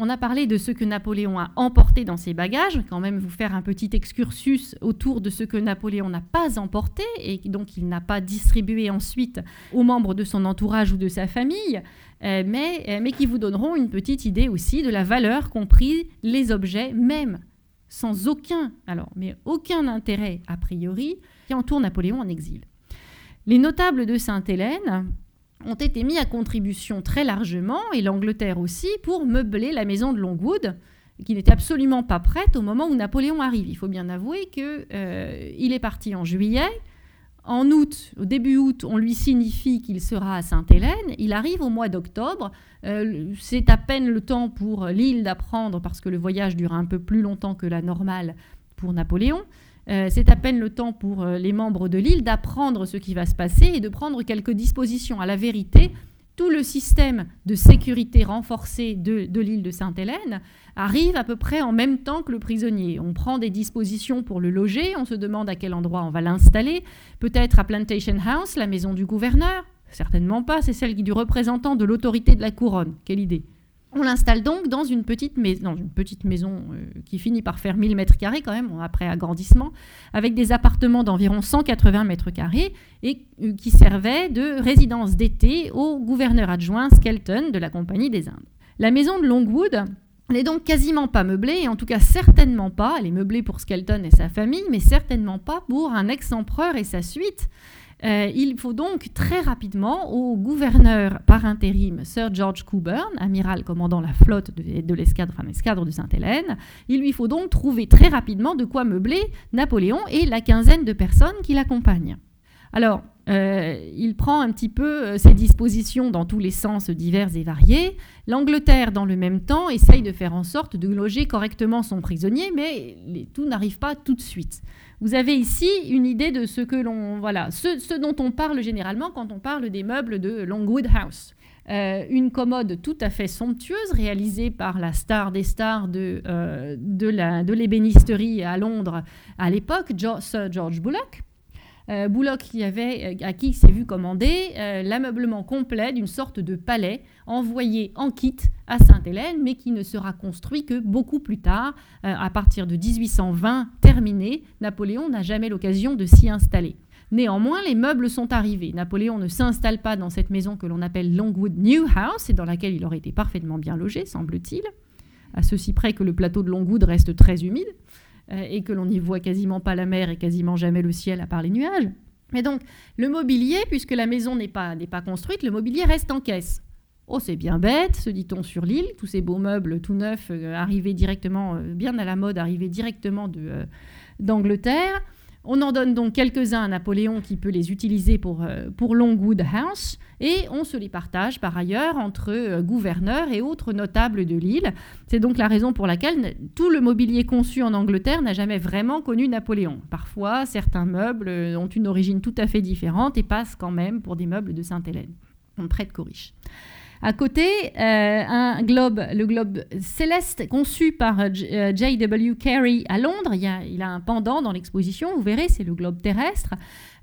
on a parlé de ce que Napoléon a emporté dans ses bagages, quand même vous faire un petit excursus autour de ce que Napoléon n'a pas emporté et donc il n'a pas distribué ensuite aux membres de son entourage ou de sa famille, euh, mais, euh, mais qui vous donneront une petite idée aussi de la valeur qu'ont pris les objets, même sans aucun, alors, mais aucun intérêt a priori, qui entourent Napoléon en exil. Les notables de Sainte-Hélène, ont été mis à contribution très largement, et l'Angleterre aussi, pour meubler la maison de Longwood, qui n'était absolument pas prête au moment où Napoléon arrive. Il faut bien avouer qu'il euh, est parti en juillet. En août, au début août, on lui signifie qu'il sera à Sainte-Hélène. Il arrive au mois d'octobre. Euh, c'est à peine le temps pour l'île d'apprendre, parce que le voyage dure un peu plus longtemps que la normale pour Napoléon. Euh, c'est à peine le temps pour euh, les membres de l'île d'apprendre ce qui va se passer et de prendre quelques dispositions. À la vérité, tout le système de sécurité renforcé de, de l'île de Sainte-Hélène arrive à peu près en même temps que le prisonnier. On prend des dispositions pour le loger, on se demande à quel endroit on va l'installer, peut-être à Plantation House, la maison du gouverneur, certainement pas, c'est celle du représentant de l'autorité de la couronne. Quelle idée on l'installe donc dans une petite, maison, euh, qui finit par faire 1000 mètres carrés quand même, après agrandissement, avec des appartements d'environ 180 mètres carrés et euh, qui servait de résidence d'été au gouverneur adjoint Skelton de la Compagnie des Indes. La maison de Longwood n'est donc quasiment pas meublée, et en tout cas certainement pas, elle est meublée pour Skelton et sa famille, mais certainement pas pour un ex-empereur et sa suite. Euh, il faut donc très rapidement au gouverneur par intérim Sir George Coburn, amiral commandant la flotte de, l'escadre, l'escadre de Sainte-Hélène, il lui faut donc trouver très rapidement de quoi meubler Napoléon et la quinzaine de personnes qui l'accompagnent. Alors, euh, il prend un petit peu euh, ses dispositions dans tous les sens divers et variés. L'Angleterre, dans le même temps, essaye de faire en sorte de loger correctement son prisonnier, mais tout n'arrive pas tout de suite. Vous avez ici une idée de ce que l'on voilà, ce, dont on parle généralement quand on parle des meubles de Longwood House. Euh, une commode tout à fait somptueuse réalisée par la star des stars de, euh, de l'ébénisterie à Londres à l'époque, Sir George Bullock. Euh, qui avait, euh, à qui s'est vu commander euh, l'ameublement complet d'une sorte de palais envoyé en kit à Sainte-Hélène, mais qui ne sera construit que beaucoup plus tard, à partir de 1820 terminé. Napoléon n'a jamais l'occasion de s'y installer. Néanmoins, les meubles sont arrivés. Napoléon ne s'installe pas dans cette maison que l'on appelle Longwood New House, et dans laquelle il aurait été parfaitement bien logé, semble-t-il, à ceci près que le plateau de Longwood reste très humide. Euh, et que l'on n'y voit quasiment pas la mer et quasiment jamais le ciel à part les nuages. Mais donc, le mobilier, puisque la maison n'est pas, pas construite, le mobilier reste en caisse. Oh, c'est bien bête, se dit-on sur l'île, tous ces beaux meubles tout neufs, euh, arrivés directement, euh, bien à la mode, arrivés directement d'Angleterre. On en donne donc quelques-uns à Napoléon qui peut les utiliser pour, euh, pour Longwood House et on se les partage par ailleurs entre euh, gouverneurs et autres notables de l'île. C'est donc la raison pour laquelle tout le mobilier conçu en Angleterre n'a jamais vraiment connu Napoléon. Parfois, certains meubles euh, ont une origine tout à fait différente et passent quand même pour des meubles de Sainte-Hélène. On prête qu'aux. À côté, euh, un globe, le globe céleste conçu par J.W. Euh, Carey à Londres. Il, a, a un pendant dans l'exposition, vous verrez, c'est le globe terrestre.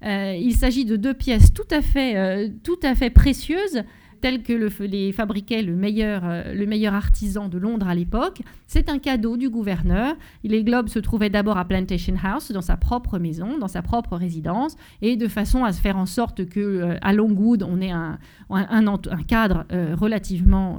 Euh, il s'agit de deux pièces tout à fait, tout à fait précieuses tel que le, les fabriquait le meilleur, euh, le meilleur artisan de Londres à l'époque. C'est un cadeau du gouverneur. Les globes se trouvaient d'abord à Plantation House, dans sa propre maison, dans sa propre résidence, et de façon à se faire en sorte que euh, à Longwood, on ait un, un, cadre euh, relativement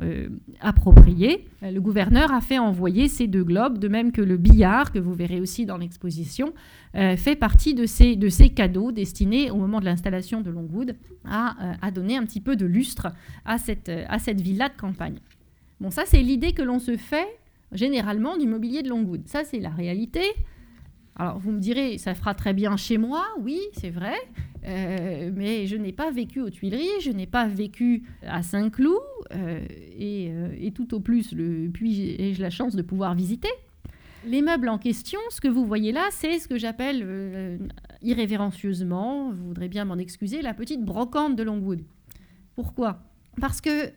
approprié. Le gouverneur a fait envoyer ces deux globes, de même que le billard, que vous verrez aussi dans l'exposition, fait partie de ces, de ces cadeaux destinés au moment de l'installation de Longwood à, à donner un petit peu de lustre à cette, à cette villa de campagne. Bon, ça, c'est l'idée que l'on se fait généralement du mobilier de Longwood. Ça, c'est la réalité. Alors, vous me direz, ça fera très bien chez moi, oui, c'est vrai, euh, mais je n'ai pas vécu aux Tuileries, je n'ai pas vécu à Saint-Cloud, euh, et, euh, et, tout au plus, le, puis ai-je la chance de pouvoir visiter? Les meubles en question, ce que vous voyez là, c'est ce que j'appelle euh, irrévérencieusement, vous voudrez bien m'en excuser, la petite brocante de Longwood. Pourquoi? Parce que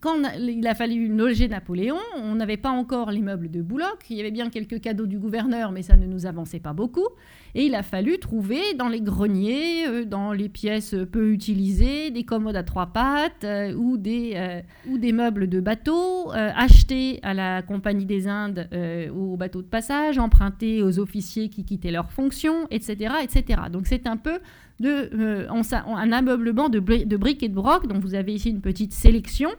quand il a fallu loger Napoléon, on n'avait pas encore les meubles de Boulogne. Il y avait bien quelques cadeaux du gouverneur, mais ça ne nous avançait pas beaucoup. Et il a fallu trouver dans les greniers, euh, dans les pièces peu utilisées, des commodes à trois pattes euh, ou, des, euh, ou des meubles de bateau achetés à la Compagnie des Indes aux bateaux de passage, empruntés aux officiers qui quittaient leurs fonctions, etc. etc. Donc c'est un peu un ameublement de, de briques et de broc. Donc vous avez ici une petite sélection.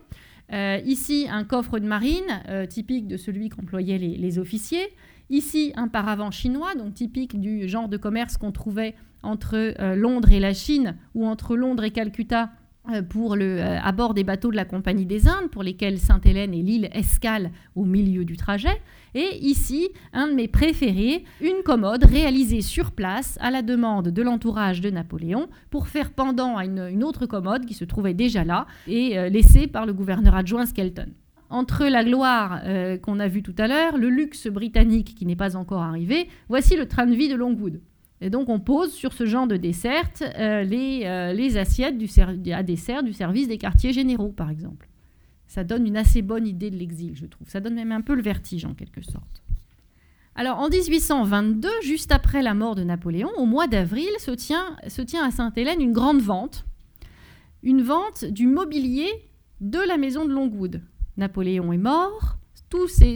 Euh, ici, un coffre de marine, euh, typique de celui qu'employaient les, officiers. Ici, un paravent chinois, donc typique du genre de commerce qu'on trouvait entre euh, Londres et la Chine, ou entre Londres et Calcutta pour le, euh, à bord des bateaux de la Compagnie des Indes, pour lesquels Sainte-Hélène et l'île escalent au milieu du trajet. Et ici, un de mes préférés, une commode réalisée sur place à la demande de l'entourage de Napoléon pour faire pendant à une, autre commode qui se trouvait déjà là et euh, laissée par le gouverneur adjoint Skelton entre la gloire qu'on a vue tout à l'heure, le luxe britannique qui n'est pas encore arrivé, voici le train de vie de Longwood. Et donc on pose sur ce genre de dessert euh, les, euh, les, assiettes à dessert du service des quartiers généraux, par exemple. Ça donne une assez bonne idée de l'exil, je trouve. Ça donne même un peu le vertige, en quelque sorte. Alors en 1822, juste après la mort de Napoléon, au mois d'avril, se tient à Sainte-Hélène une grande vente. Une vente du mobilier de la maison de Longwood. Napoléon est mort,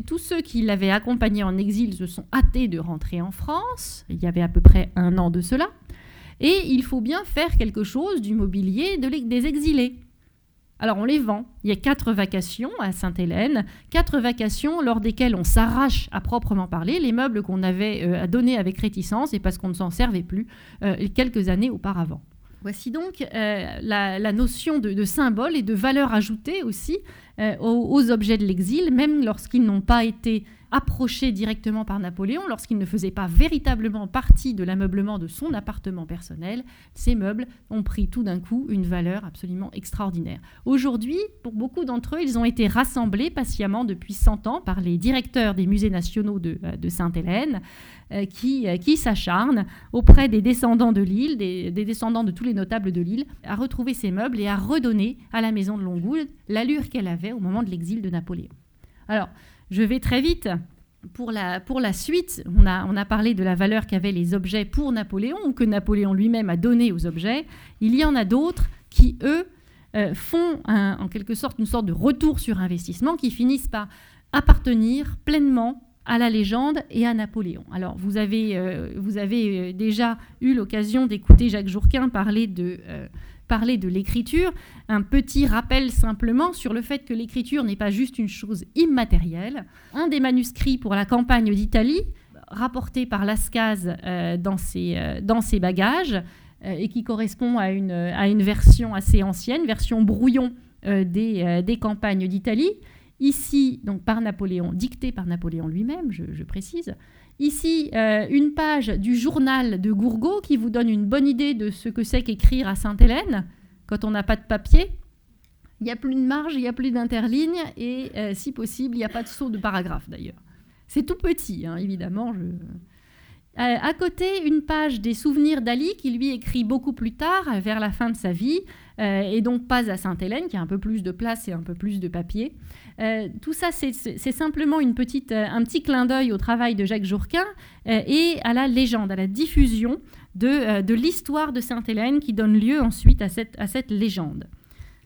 tous, ceux qui l'avaient accompagné en exil se sont hâtés de rentrer en France, il y avait à peu près un an de cela, et il faut bien faire quelque chose du mobilier des exilés. Alors on les vend. Il y a quatre vacations à Sainte-Hélène, quatre vacations lors desquelles on s'arrache à proprement parler les meubles qu'on avait euh, donnés avec réticence et parce qu'on ne s'en servait plus euh, quelques années auparavant. Voici donc euh, la, notion de, symbole et de valeur ajoutée aussi euh, aux, objets de l'exil, même lorsqu'ils n'ont pas été approchés directement par Napoléon, lorsqu'ils ne faisaient pas véritablement partie de l'ameublement de son appartement personnel, ces meubles ont pris tout d'un coup une valeur absolument extraordinaire. Aujourd'hui, pour beaucoup d'entre eux, ils ont été rassemblés patiemment depuis 100 ans par les directeurs des musées nationaux de, euh, Sainte-Hélène, euh, qui, qui s'acharnent auprès des descendants de l'île, des, des descendants de tous les notables de l'île, à retrouver ces meubles et à redonner à la maison de Longwood l'allure qu'elle avait au moment de l'exil de Napoléon. Alors, je vais très vite. Pour la, suite, on a, parlé de la valeur qu'avaient les objets pour Napoléon ou que Napoléon lui-même a donné aux objets. Il y en a d'autres qui, eux, euh, font en quelque sorte une sorte de retour sur investissement qui finissent par appartenir pleinement à la légende et à Napoléon. Alors, vous avez, euh, euh, déjà eu l'occasion d'écouter Jacques Jourquin parler de, parler de l'écriture, un petit rappel simplement sur le fait que l'écriture n'est pas juste une chose immatérielle. Un des manuscrits pour la campagne d'Italie, rapporté par Lascaz euh, dans, ses, euh, dans ses bagages, euh, et qui correspond à une, à une version assez ancienne, version brouillon des, des campagnes d'Italie, ici donc par Napoléon, dicté par Napoléon lui-même, je, précise. Ici, euh, une page du journal de Gourgaud qui vous donne une bonne idée de ce que c'est qu'écrire à Sainte-Hélène quand on n'a pas de papier. Il n'y a plus de marge, il n'y a plus d'interligne et euh, si possible, il n'y a pas de saut de paragraphe d'ailleurs. C'est tout petit, hein, évidemment. Euh, à côté, une page des souvenirs d'Ali qui lui écrit beaucoup plus tard, vers la fin de sa vie, euh, et donc pas à Sainte-Hélène, qui a un peu plus de place et un peu plus de papier. Euh, tout ça, c'est simplement un petit clin d'œil au travail de Jacques Jourquin et à la légende, à la diffusion de, de l'histoire de Sainte-Hélène qui donne lieu ensuite à cette, à cette légende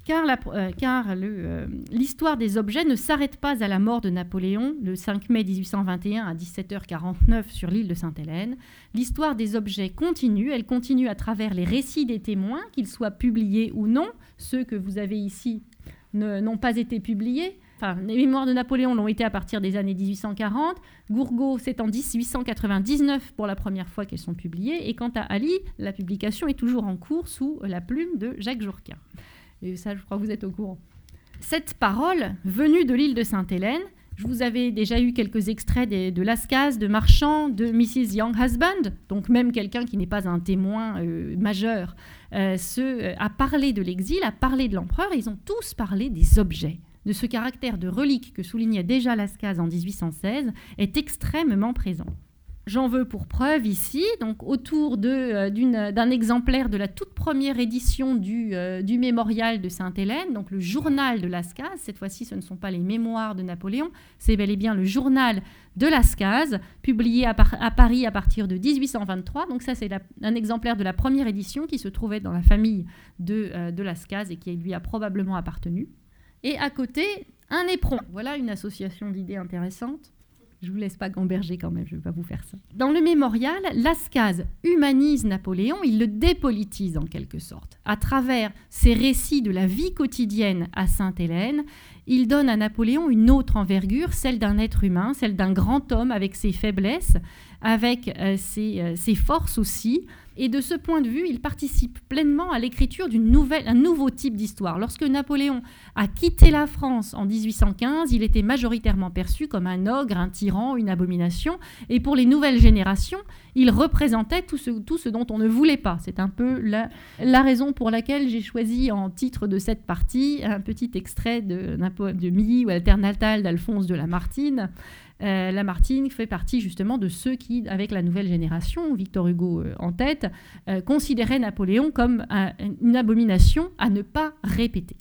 car, euh, euh, l'histoire des objets ne s'arrête pas à la mort de Napoléon le 5 mai 1821 à 17h49 sur l'île de Sainte-Hélène. L'histoire des objets continue, elle continue à travers les récits des témoins, qu'ils soient publiés ou non. Ceux que vous avez ici n'ont pas été publiés. Enfin, les mémoires de Napoléon l'ont été à partir des années 1840. Gourgaud, c'est en 1899 pour la première fois qu'elles sont publiées. Et quant à Ali, la publication est toujours en cours sous la plume de Jacques Jourquin. Et ça, je crois que vous êtes au courant. Cette parole, venue de l'île de Sainte-Hélène, je vous avais déjà eu quelques extraits de Lascaz, de Marchand, de Mrs. Young Husband, donc même quelqu'un qui n'est pas un témoin euh, majeur, euh, euh, a parlé de l'exil, a parlé de l'empereur, ils ont tous parlé des objets. de ce caractère de relique que soulignait déjà Lascaz en 1816 est extrêmement présent. J'en veux pour preuve ici, autour euh, d'un exemplaire de la toute première édition du, euh, mémorial de Sainte-Hélène, donc le journal de Lascaz. Cette fois-ci, ce ne sont pas les mémoires de Napoléon, c'est bel et bien le journal de Lascaz, publié à, Paris à partir de 1823. Donc ça, c'est un exemplaire de la première édition qui se trouvait dans la famille de, euh, Lascaz et qui lui a probablement appartenu. Et à côté, un éperon. Voilà une association d'idées intéressantes. Je vous laisse pas gamberger quand même, je vais pas vous faire ça. Dans le mémorial, Lascaz humanise Napoléon, il le dépolitise en quelque sorte. À travers ses récits de la vie quotidienne à Sainte-Hélène, il donne à Napoléon une autre envergure, celle d'un être humain, celle d'un grand homme avec ses faiblesses, avec euh, euh, ses, forces aussi. Et de ce point de vue, il participe pleinement à l'écriture d'un nouveau type d'histoire. Lorsque Napoléon a quitté la France en 1815, il était majoritairement perçu comme un ogre, un tyran, une abomination. Et pour les nouvelles générations, il représentait tout ce, dont on ne voulait pas. C'est un peu la, la raison pour laquelle j'ai choisi en titre de cette partie un petit extrait de, de Milly ou Alternatal d'Alphonse de Lamartine. Euh, Lamartine fait partie justement de ceux qui, avec la nouvelle génération, Victor Hugo euh, en tête, euh, considéraient Napoléon comme une abomination à ne pas répéter.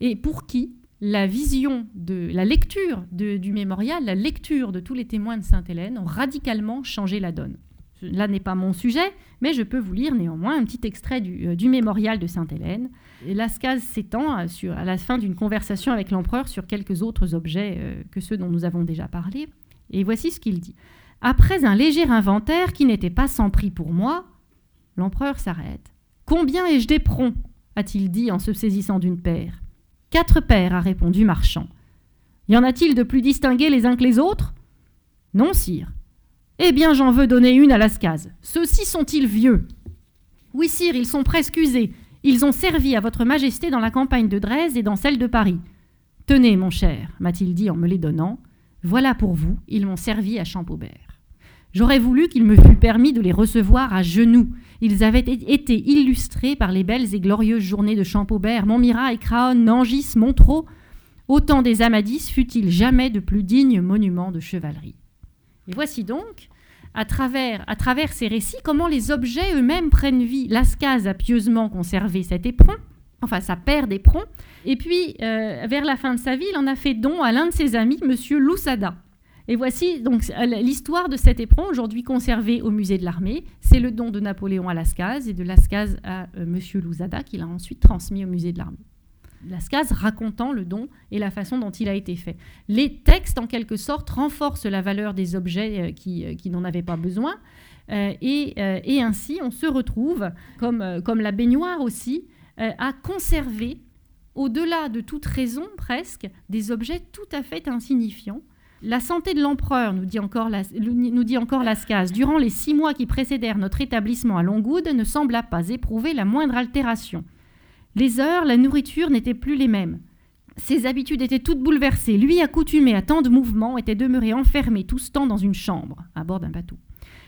Et pour qui la vision de la lecture du mémorial, la lecture de tous les témoins de Sainte-Hélène ont radicalement changé la donne. Là n'est pas mon sujet, mais je peux vous lire néanmoins un petit extrait du, mémorial de Sainte-Hélène. Lascaz s'étend à la fin d'une conversation avec l'empereur sur quelques autres objets que ceux dont nous avons déjà parlé. Et voici ce qu'il dit. Après un léger inventaire qui n'était pas sans prix pour moi, l'empereur s'arrête. Combien ai-je d'éperons a-t-il dit en se saisissant d'une paire. Quatre paires, a répondu Marchand. Y en a-t-il de plus distingués les uns que les autres? Non, sire. Eh bien, j'en veux donner une à Lascaz. Ceux-ci sont-ils vieux Oui, sire, ils sont presque usés. Ils ont servi à votre majesté dans la campagne de Dresde et dans celle de Paris. Tenez, mon cher, m'a-t-il dit en me les donnant. Voilà pour vous, ils m'ont servi à Champaubert. J'aurais voulu qu'il me fût permis de les recevoir à genoux. Ils avaient été illustrés par les belles et glorieuses journées de Champaubert, Montmirail, Craonne, Nangis, Montreux. Autant des Amadis fut-il jamais de plus digne monument de chevalerie. Et voici donc, à travers, ces récits, comment les objets eux-mêmes prennent vie. Lascaz a pieusement conservé cet éperon, enfin sa paire d'éperons, et puis euh, vers la fin de sa vie, il en a fait don à l'un de ses amis, Monsieur Loussada. Et voici donc l'histoire de cet éperon, aujourd'hui conservé au musée de l'armée. C'est le don de Napoléon à Lascaz et de Lascaz à. Euh, Monsieur Lousada, qu'il a ensuite transmis au musée de l'armée. Lascaz racontant le don et la façon dont il a été fait. Les textes, en quelque sorte, renforcent la valeur des objets euh, qui, qui n'en avaient pas besoin. et, et, ainsi, on se retrouve, comme, la baignoire aussi, euh, à conserver, au-delà de toute raison presque, des objets tout à fait insignifiants. La santé de l'empereur, nous dit encore, durant les six mois qui précédèrent notre établissement à Longwood, ne sembla pas éprouver la moindre altération. Les heures, la nourriture n'étaient plus les mêmes. Ses habitudes étaient toutes bouleversées. Lui, accoutumé à tant de mouvements, était demeuré enfermé tout ce temps dans une chambre, à bord d'un bateau.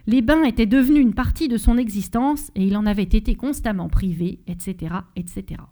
Les bains étaient devenus une partie de son existence et il en avait été constamment privé, etc., etc.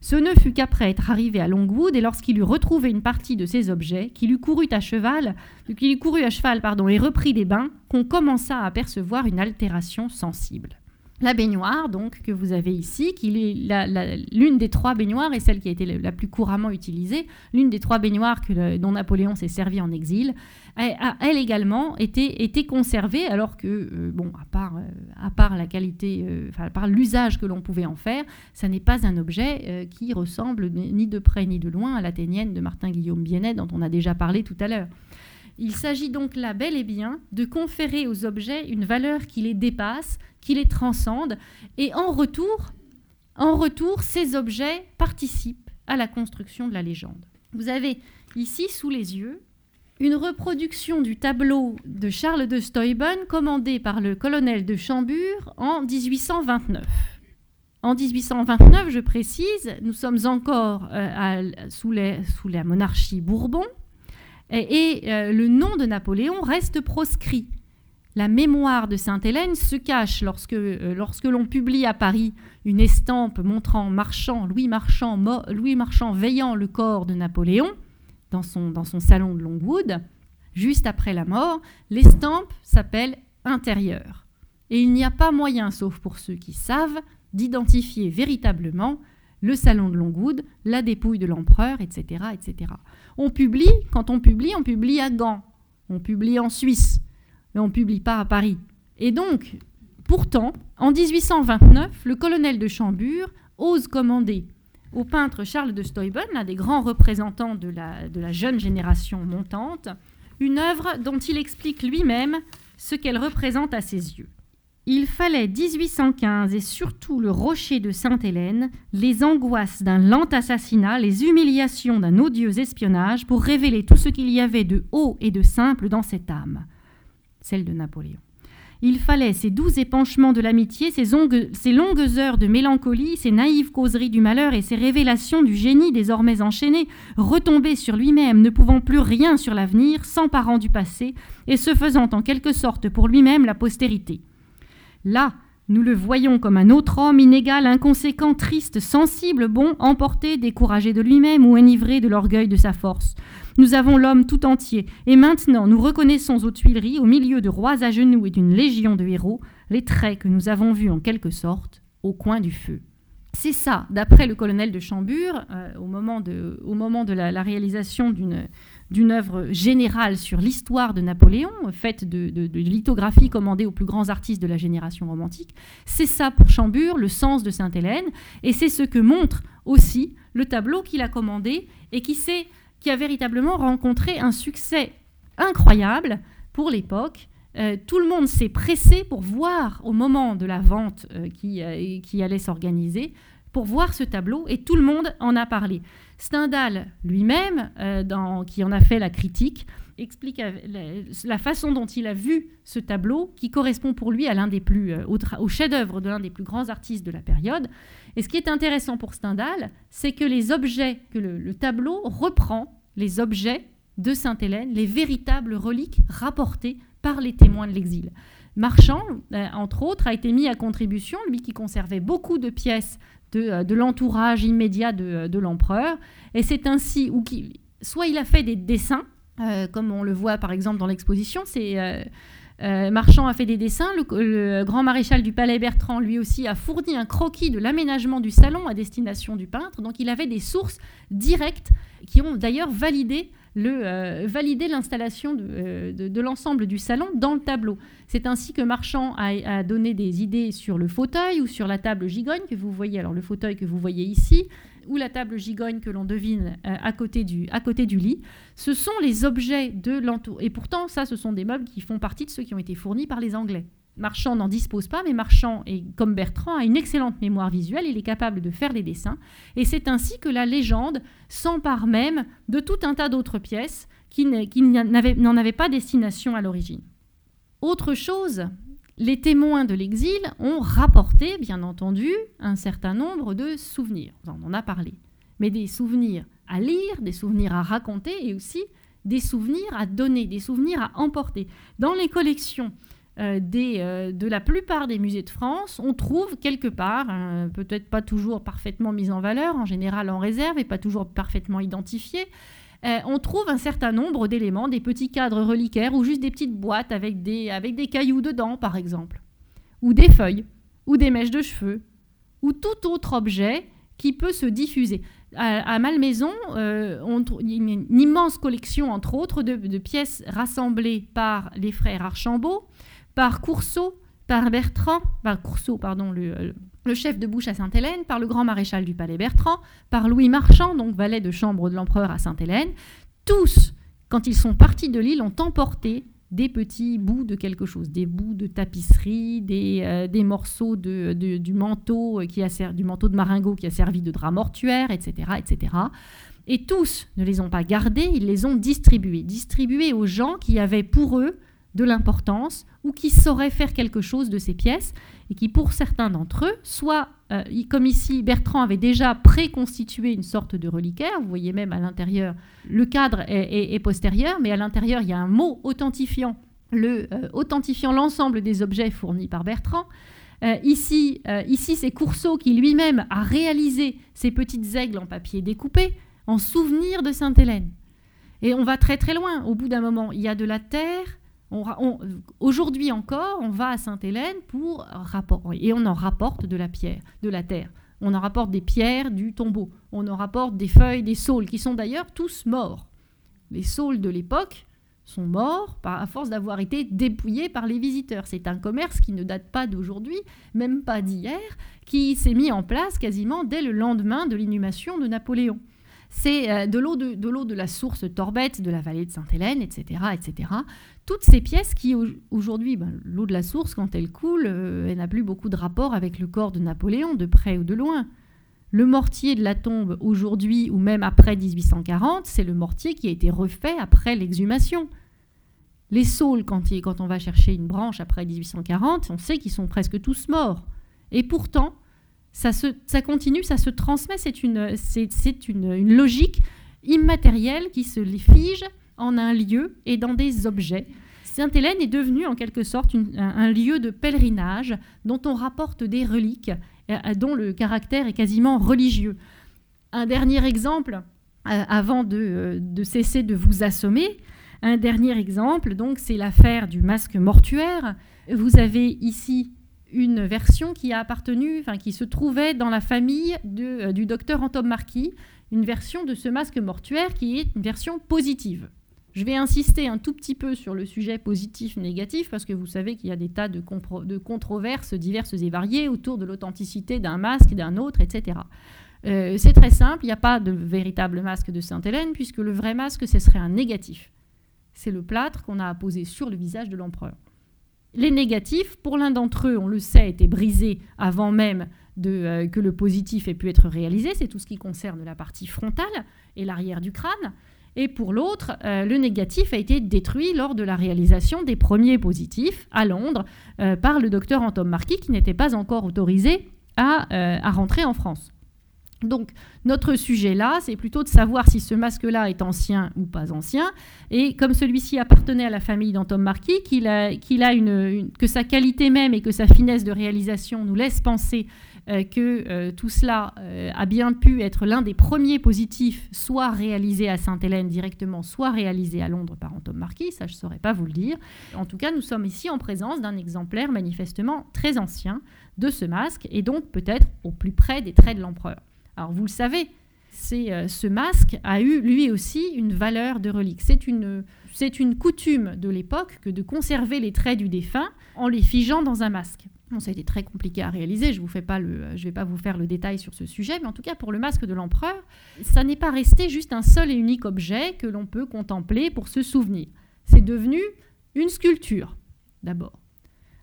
Ce ne fut qu'après être arrivé à Longwood et lorsqu'il eut retrouvé une partie de ses objets, qu'il eut couru à cheval, qu'il eut couru à cheval pardon, et repris des bains, qu'on commença à apercevoir une altération sensible. La baignoire, donc, que vous avez ici, qui est l'une des trois baignoires et celle qui a été la plus couramment utilisée, l'une des trois baignoires dont Napoléon s'est servi en exil, a, elle également été, conservée, alors que, euh, bon, à part, euh, à part la qualité, euh, l'usage que l'on pouvait en faire, ça n'est pas un objet qui ressemble ni de près ni de loin à l'athénienne de Martin-Guillaume Biennet, dont on a déjà parlé tout à l'heure. Il s'agit donc là bel et bien de conférer aux objets une valeur qui les dépasse, qui les transcende, et en retour, en retour, ces objets participent à la construction de la légende. Vous avez ici sous les yeux une reproduction du tableau de Charles de Steuben commandé par le colonel de Chambure en 1829. En 1829, je précise, nous sommes encore euh, sous, sous, la monarchie Bourbon et, euh, le nom de Napoléon reste proscrit. La mémoire de Sainte-Hélène se cache lorsque, euh, lorsque l'on publie à Paris une estampe montrant Marchand, Louis Marchand, Louis Marchand veillant le corps de Napoléon dans son, dans son salon de Longwood, juste après la mort. L'estampe s'appelle Intérieur. Et il n'y a pas moyen, sauf pour ceux qui savent, d'identifier véritablement le salon de Longwood, la dépouille de l'empereur, etc., etc. On publie, quand on publie, on publie à Gand, on publie en Suisse, mais on ne publie pas à Paris. Et donc, pourtant, en 1829, le colonel de Chambure ose commander au peintre Charles de Steuben, l'un des grands représentants de la, de la jeune génération montante, une œuvre dont il explique lui-même ce qu'elle représente à ses yeux. Il fallait 1815 et surtout le rocher de Sainte-Hélène, les angoisses d'un lent assassinat, les humiliations d'un odieux espionnage pour révéler tout ce qu'il y avait de haut et de simple dans cette âme, celle de Napoléon. Il fallait ces doux épanchements de l'amitié, ces, longues heures de mélancolie, ces naïves causeries du malheur et ces révélations du génie désormais enchaîné, retomber sur lui-même, ne pouvant plus rien sur l'avenir, s'emparant du passé et se faisant en quelque sorte pour lui-même la postérité. Là, nous le voyons comme un autre homme inégal, inconséquent, triste, sensible, bon, emporté, découragé de lui-même ou enivré de l'orgueil de sa force. Nous avons l'homme tout entier, et maintenant nous reconnaissons aux Tuileries, au milieu de rois à genoux et d'une légion de héros, les traits que nous avons vus en quelque sorte au coin du feu. C'est ça, d'après le colonel de Chambure, euh, au moment de, au moment de la réalisation d'une d'une œuvre générale sur l'histoire de Napoléon, faite de, lithographies commandées aux plus grands artistes de la génération romantique. C'est ça pour Chambure, le sens de Sainte-Hélène, et c'est ce que montre aussi le tableau qu'il a commandé et qui, qui a véritablement rencontré un succès incroyable pour l'époque. Euh, tout le monde s'est pressé pour voir au moment de la vente euh, euh, qui allait s'organiser, pour voir ce tableau, et tout le monde en a parlé. Stendhal lui-même, euh, qui en a fait la critique, explique la, façon dont il a vu ce tableau, qui correspond pour lui à l'un des plus, euh, au, chef-d'œuvre de l'un des plus grands artistes de la période. Et ce qui est intéressant pour Stendhal, c'est que les objets, que le, tableau reprend les objets de Sainte-Hélène, les véritables reliques rapportées par les témoins de l'exil. Marchand, euh, entre autres, a été mis à contribution, lui qui conservait beaucoup de pièces euh, de, l'entourage immédiat de, de l'empereur. Et c'est ainsi, ou qui, soit il a fait des dessins, euh, comme on le voit par exemple dans l'exposition, c'est... Euh, Marchand a fait des dessins. Le, grand maréchal du palais Bertrand, lui aussi, a fourni un croquis de l'aménagement du salon à destination du peintre. Donc il avait des sources directes qui ont d'ailleurs validé le, valider l'installation de, de, l'ensemble du salon dans le tableau. C'est ainsi que Marchand a, donné des idées sur le fauteuil ou sur la table gigogne que vous voyez, alors le fauteuil que vous voyez ici, ou la table gigogne que l'on devine euh, à, côté du, lit. Ce sont les objets de l'entour. Et pourtant, ça, ce sont des meubles qui font partie de ceux qui ont été fournis par les Anglais. Marchand n'en dispose pas, mais Marchand, et comme Bertrand, a une excellente mémoire visuelle, il est capable de faire des dessins, et c'est ainsi que la légende s'empare même de tout un tas d'autres pièces qui, n'en avaient pas destination à l'origine. Autre chose, les témoins de l'exil ont rapporté, bien entendu, un certain nombre de souvenirs, on en a parlé, mais des souvenirs à lire, des souvenirs à raconter, et aussi des souvenirs à donner, des souvenirs à emporter. Dans les collections euh, euh, de la plupart des musées de France, on trouve quelque part, hein, peut-être pas toujours parfaitement mis en valeur, en général en réserve et pas toujours parfaitement identifié, euh, on trouve un certain nombre d'éléments, des petits cadres reliquaires ou juste des petites boîtes avec des, avec des cailloux dedans, par exemple, ou des feuilles, ou des mèches de cheveux, ou tout autre objet qui peut se diffuser. À, Malmaison, euh, on trouve une, immense collection, entre autres, de, pièces rassemblées par les frères Archambault, par Courceau, par Bertrand, par Courceau, pardon, le chef de bouche à Sainte-Hélène, par le grand maréchal du palais Bertrand, par Louis Marchand, donc valet de chambre de l'empereur à Sainte-Hélène. Tous, quand ils sont partis de l'île, ont emporté des petits bouts de quelque chose, des bouts de tapisserie, des, euh, morceaux de, du manteau qui a du manteau de maringot qui a servi de drap mortuaire, etc., etc. Et tous ne les ont pas gardés, ils les ont distribués, distribués aux gens qui avaient pour eux de l'importance ou qui sauraient faire quelque chose de ces pièces et qui, pour certains d'entre eux, soit, euh, comme ici, Bertrand avait déjà préconstitué une sorte de reliquaire, vous voyez même à l'intérieur, le cadre est, postérieur, mais à l'intérieur, il y a un mot authentifiant le, authentifiant l'ensemble des objets fournis par Bertrand. ici, ici c'est Courceau qui lui-même a réalisé ces petites aigles en papier découpé en souvenir de Sainte-Hélène. Et on va très très loin. Au bout d'un moment, il y a de la terre. Aujourd'hui encore, on va à Sainte-Hélène pour et on en rapporte de la pierre, de la terre. On en rapporte des pierres du tombeau. On en rapporte des feuilles, des saules, qui sont d'ailleurs tous morts. Les saules de l'époque sont morts à force d'avoir été dépouillés par les visiteurs. C'est un commerce qui ne date pas d'aujourd'hui, même pas d'hier, qui s'est mis en place quasiment dès le lendemain de l'inhumation de Napoléon c'est euh, de l'eau de, la source Torbette, de la vallée de Sainte-Hélène, etc., etc. Toutes ces pièces qui, aujourd'hui, ben, l'eau de la source, quand elle coule, euh, elle n'a plus beaucoup de rapport avec le corps de Napoléon, de près ou de loin. Le mortier de la tombe, aujourd'hui ou même après 1840, c'est le mortier qui a été refait après l'exhumation. Les saules, quand, quand on va chercher une branche après 1840, on sait qu'ils sont presque tous morts. Et pourtant, ça, ça continue, ça se transmet, c'est une, c'est, une, logique immatérielle qui se fige en un lieu et dans des objets. Sainte-Hélène est devenue en quelque sorte un, lieu de pèlerinage dont on rapporte des reliques, euh, dont le caractère est quasiment religieux. Un dernier exemple, euh, avant de, euh, de, cesser de vous assommer, un dernier exemple, donc c'est l'affaire du masque mortuaire. Vous avez ici une version qui a appartenu, enfin qui se trouvait dans la famille de, euh, du docteur Antoine Marquis, une version de ce masque mortuaire qui est une version positive. Je vais insister un tout petit peu sur le sujet positif-négatif parce que vous savez qu'il y a des tas de, de, controverses diverses et variées autour de l'authenticité d'un masque, d'un autre, etc. Euh, c'est très simple, il n'y a pas de véritable masque de Sainte-Hélène puisque le vrai masque, ce serait un négatif. C'est le plâtre qu'on a apposé sur le visage de l'empereur. Les négatifs, pour l'un d'entre eux, on le sait, étaient brisés avant même euh, que le positif ait pu être réalisé. C'est tout ce qui concerne la partie frontale et l'arrière du crâne. Et pour l'autre, euh, le négatif a été détruit lors de la réalisation des premiers positifs à Londres euh, par le docteur Anton Marquis, qui n'était pas encore autorisé à rentrer en France. Donc notre sujet là, c'est plutôt de savoir si ce masque-là est ancien ou pas ancien. Et comme celui-ci appartenait à la famille d'Anton Marquis, qu'il a, que sa qualité même et que sa finesse de réalisation nous laisse penser euh, que euh, tout cela euh, a bien pu être l'un des premiers positifs, soit réalisé à Sainte-Hélène directement, soit réalisé à Londres par Anton Marquis, ça je ne saurais pas vous le dire. En tout cas, nous sommes ici en présence d'un exemplaire manifestement très ancien de ce masque, et donc peut-être au plus près des traits de l'empereur. Alors vous le savez, euh, ce masque a eu lui aussi une valeur de relique. C'est une, c'est une coutume de l'époque que de conserver les traits du défunt en les figeant dans un masque. Bon, ça a été très compliqué à réaliser, je ne vais pas vous faire le détail sur ce sujet, mais en tout cas pour le masque de l'empereur, ça n'est pas resté juste un seul et unique objet que l'on peut contempler pour se souvenir. C'est devenu une sculpture, d'abord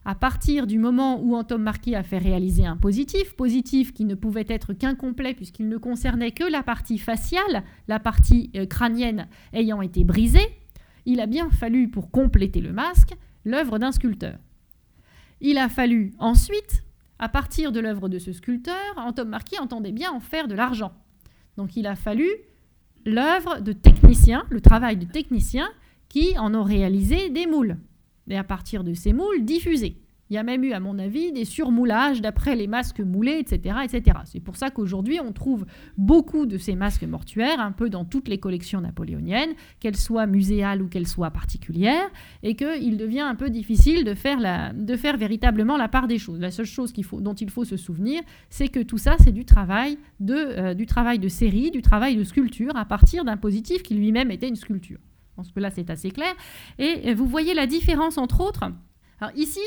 à partir du moment où Anton Marquis a fait réaliser un positif, positif qui ne pouvait être qu'incomplet puisqu'il ne concernait que la partie faciale, la partie euh, crânienne ayant été brisée, il a bien fallu, pour compléter le masque, l'œuvre d'un sculpteur. Il a fallu ensuite, à partir de l'œuvre de ce sculpteur, Anton Marquis entendait bien en faire de l'argent. Donc il a fallu l'œuvre de techniciens, le travail de techniciens qui en ont réalisé des moules et à partir de ces moules diffusés. Il y a même eu, à mon avis, des surmoulages d'après les masques moulés, etc. etc. C'est pour ça qu'aujourd'hui, on trouve beaucoup de ces masques mortuaires, un peu dans toutes les collections napoléoniennes, qu'elles soient muséales ou qu'elles soient particulières, et qu'il devient un peu difficile de faire, la, de faire véritablement la part des choses. La seule chose dont il faut se souvenir, c'est que tout ça, c'est du travail euh, du travail de série, du travail de sculpture, à partir d'un positif qui lui-même était une sculpture. Je pense que là, c'est assez clair. Et vous voyez la différence, entre autres. Alors ici,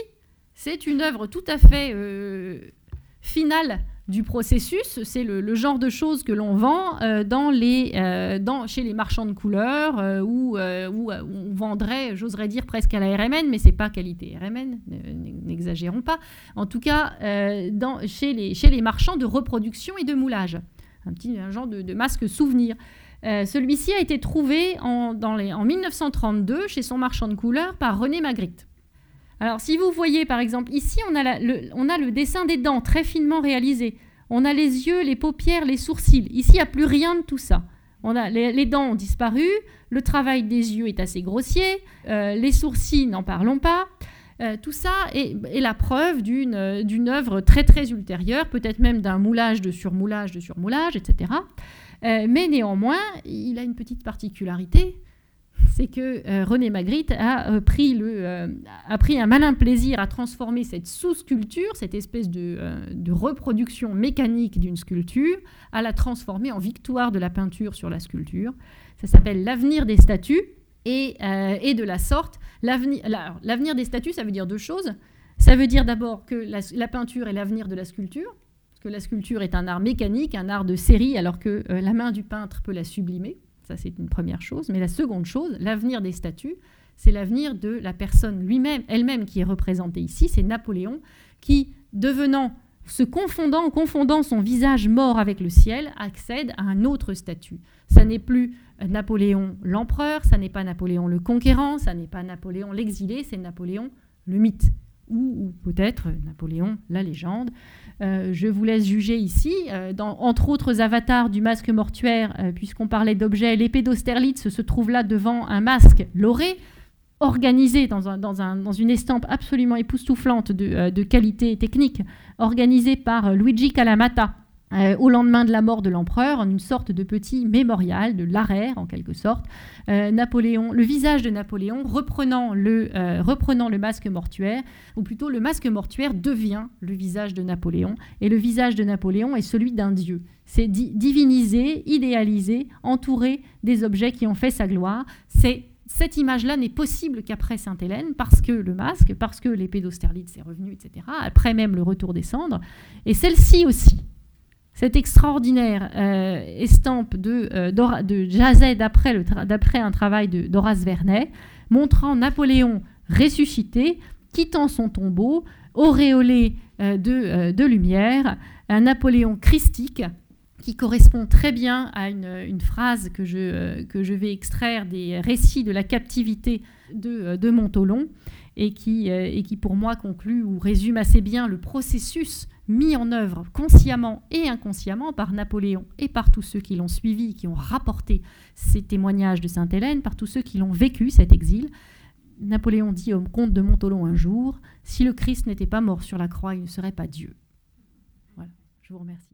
c'est une œuvre tout à fait euh, finale du processus. C'est le, genre de choses que l'on vend euh, euh, chez les marchands de couleurs où, on vendrait, j'oserais dire presque à la RMN, mais c'est pas qualité RMN, n'exagérons pas. En tout cas, chez, les, marchands de reproduction et de moulage. Un petit genre de masque souvenir. Euh, celui-ci a été trouvé en, 1932 chez son marchand de couleurs par René Magritte. Alors si vous voyez par exemple ici, on a, le, dessin des dents très finement réalisé. On a les yeux, les paupières, les sourcils. Ici, il n'y a plus rien de tout ça. On a, les, dents ont disparu, le travail des yeux est assez grossier, euh, les sourcils, n'en parlons pas. Euh, tout ça est, la preuve d'une œuvre très très ultérieure, peut-être même d'un moulage de surmoulage de surmoulage, etc. mais néanmoins, il a une petite particularité, c'est que euh, René Magritte a, euh, pris le, euh, a pris un malin plaisir à transformer cette sous-sculpture, cette espèce de, reproduction mécanique d'une sculpture, à la transformer en victoire de la peinture sur la sculpture. Ça s'appelle l'avenir des statues. Et, de la sorte, l'avenir des statues, ça veut dire deux choses. Ça veut dire d'abord que la peinture est l'avenir de la sculpture, parce que la sculpture est un art mécanique, un art de série, alors que la main du peintre peut la sublimer. Ça, c'est une première chose. Mais la seconde chose, l'avenir des statues, c'est l'avenir de la personne lui-même, elle-même qui est représentée ici. C'est Napoléon qui, devenant, se confondant, confondant son visage mort avec le ciel, accède à un autre statut. Ça n'est plus Napoléon l'empereur, ça n'est pas Napoléon le conquérant, ça n'est pas Napoléon l'exilé, c'est Napoléon le mythe ou, peut-être Napoléon, la légende. Euh, je vous laisse juger ici. Euh, entre autres avatars du masque mortuaire, euh, puisqu'on parlait d'objets, l'épée d'Austerlitz se trouve là devant un masque lauré, organisé dans une estampe absolument époustouflante de, de qualité technique, organisé par Luigi Calamata euh, au lendemain de la mort de l'empereur, en une sorte de petit mémorial, de l'arère en quelque sorte. Euh, Napoléon, le visage de Napoléon reprenant le, euh, reprenant le masque mortuaire, ou plutôt le masque mortuaire devient le visage de Napoléon, et le visage de Napoléon est celui d'un dieu. C'est divinisé, idéalisé, entouré des objets qui ont fait sa gloire. C'est cette image-là n'est possible qu'après Sainte-Hélène, parce que le masque, parce que l'épée d'Austerlitz est revenue, etc., après même le retour des cendres, et celle-ci aussi, cette extraordinaire euh, estampe de, euh, de Jazet d'après un travail d'Horace Vernet, montrant Napoléon ressuscité, quittant son tombeau, auréolé euh, de, lumière, un Napoléon christique qui correspond très bien à une, phrase que je, vais extraire des récits de la captivité de, de et qui, pour moi, conclut ou résume assez bien le processus mis en œuvre consciemment et inconsciemment par Napoléon et par tous ceux qui l'ont suivi, qui ont rapporté ces témoignages de Sainte-Hélène, par tous ceux qui l'ont vécu, cet exil. Napoléon dit au comte de Montolon un jour, si le Christ n'était pas mort sur la croix, il ne serait pas Dieu. Voilà, je vous remercie.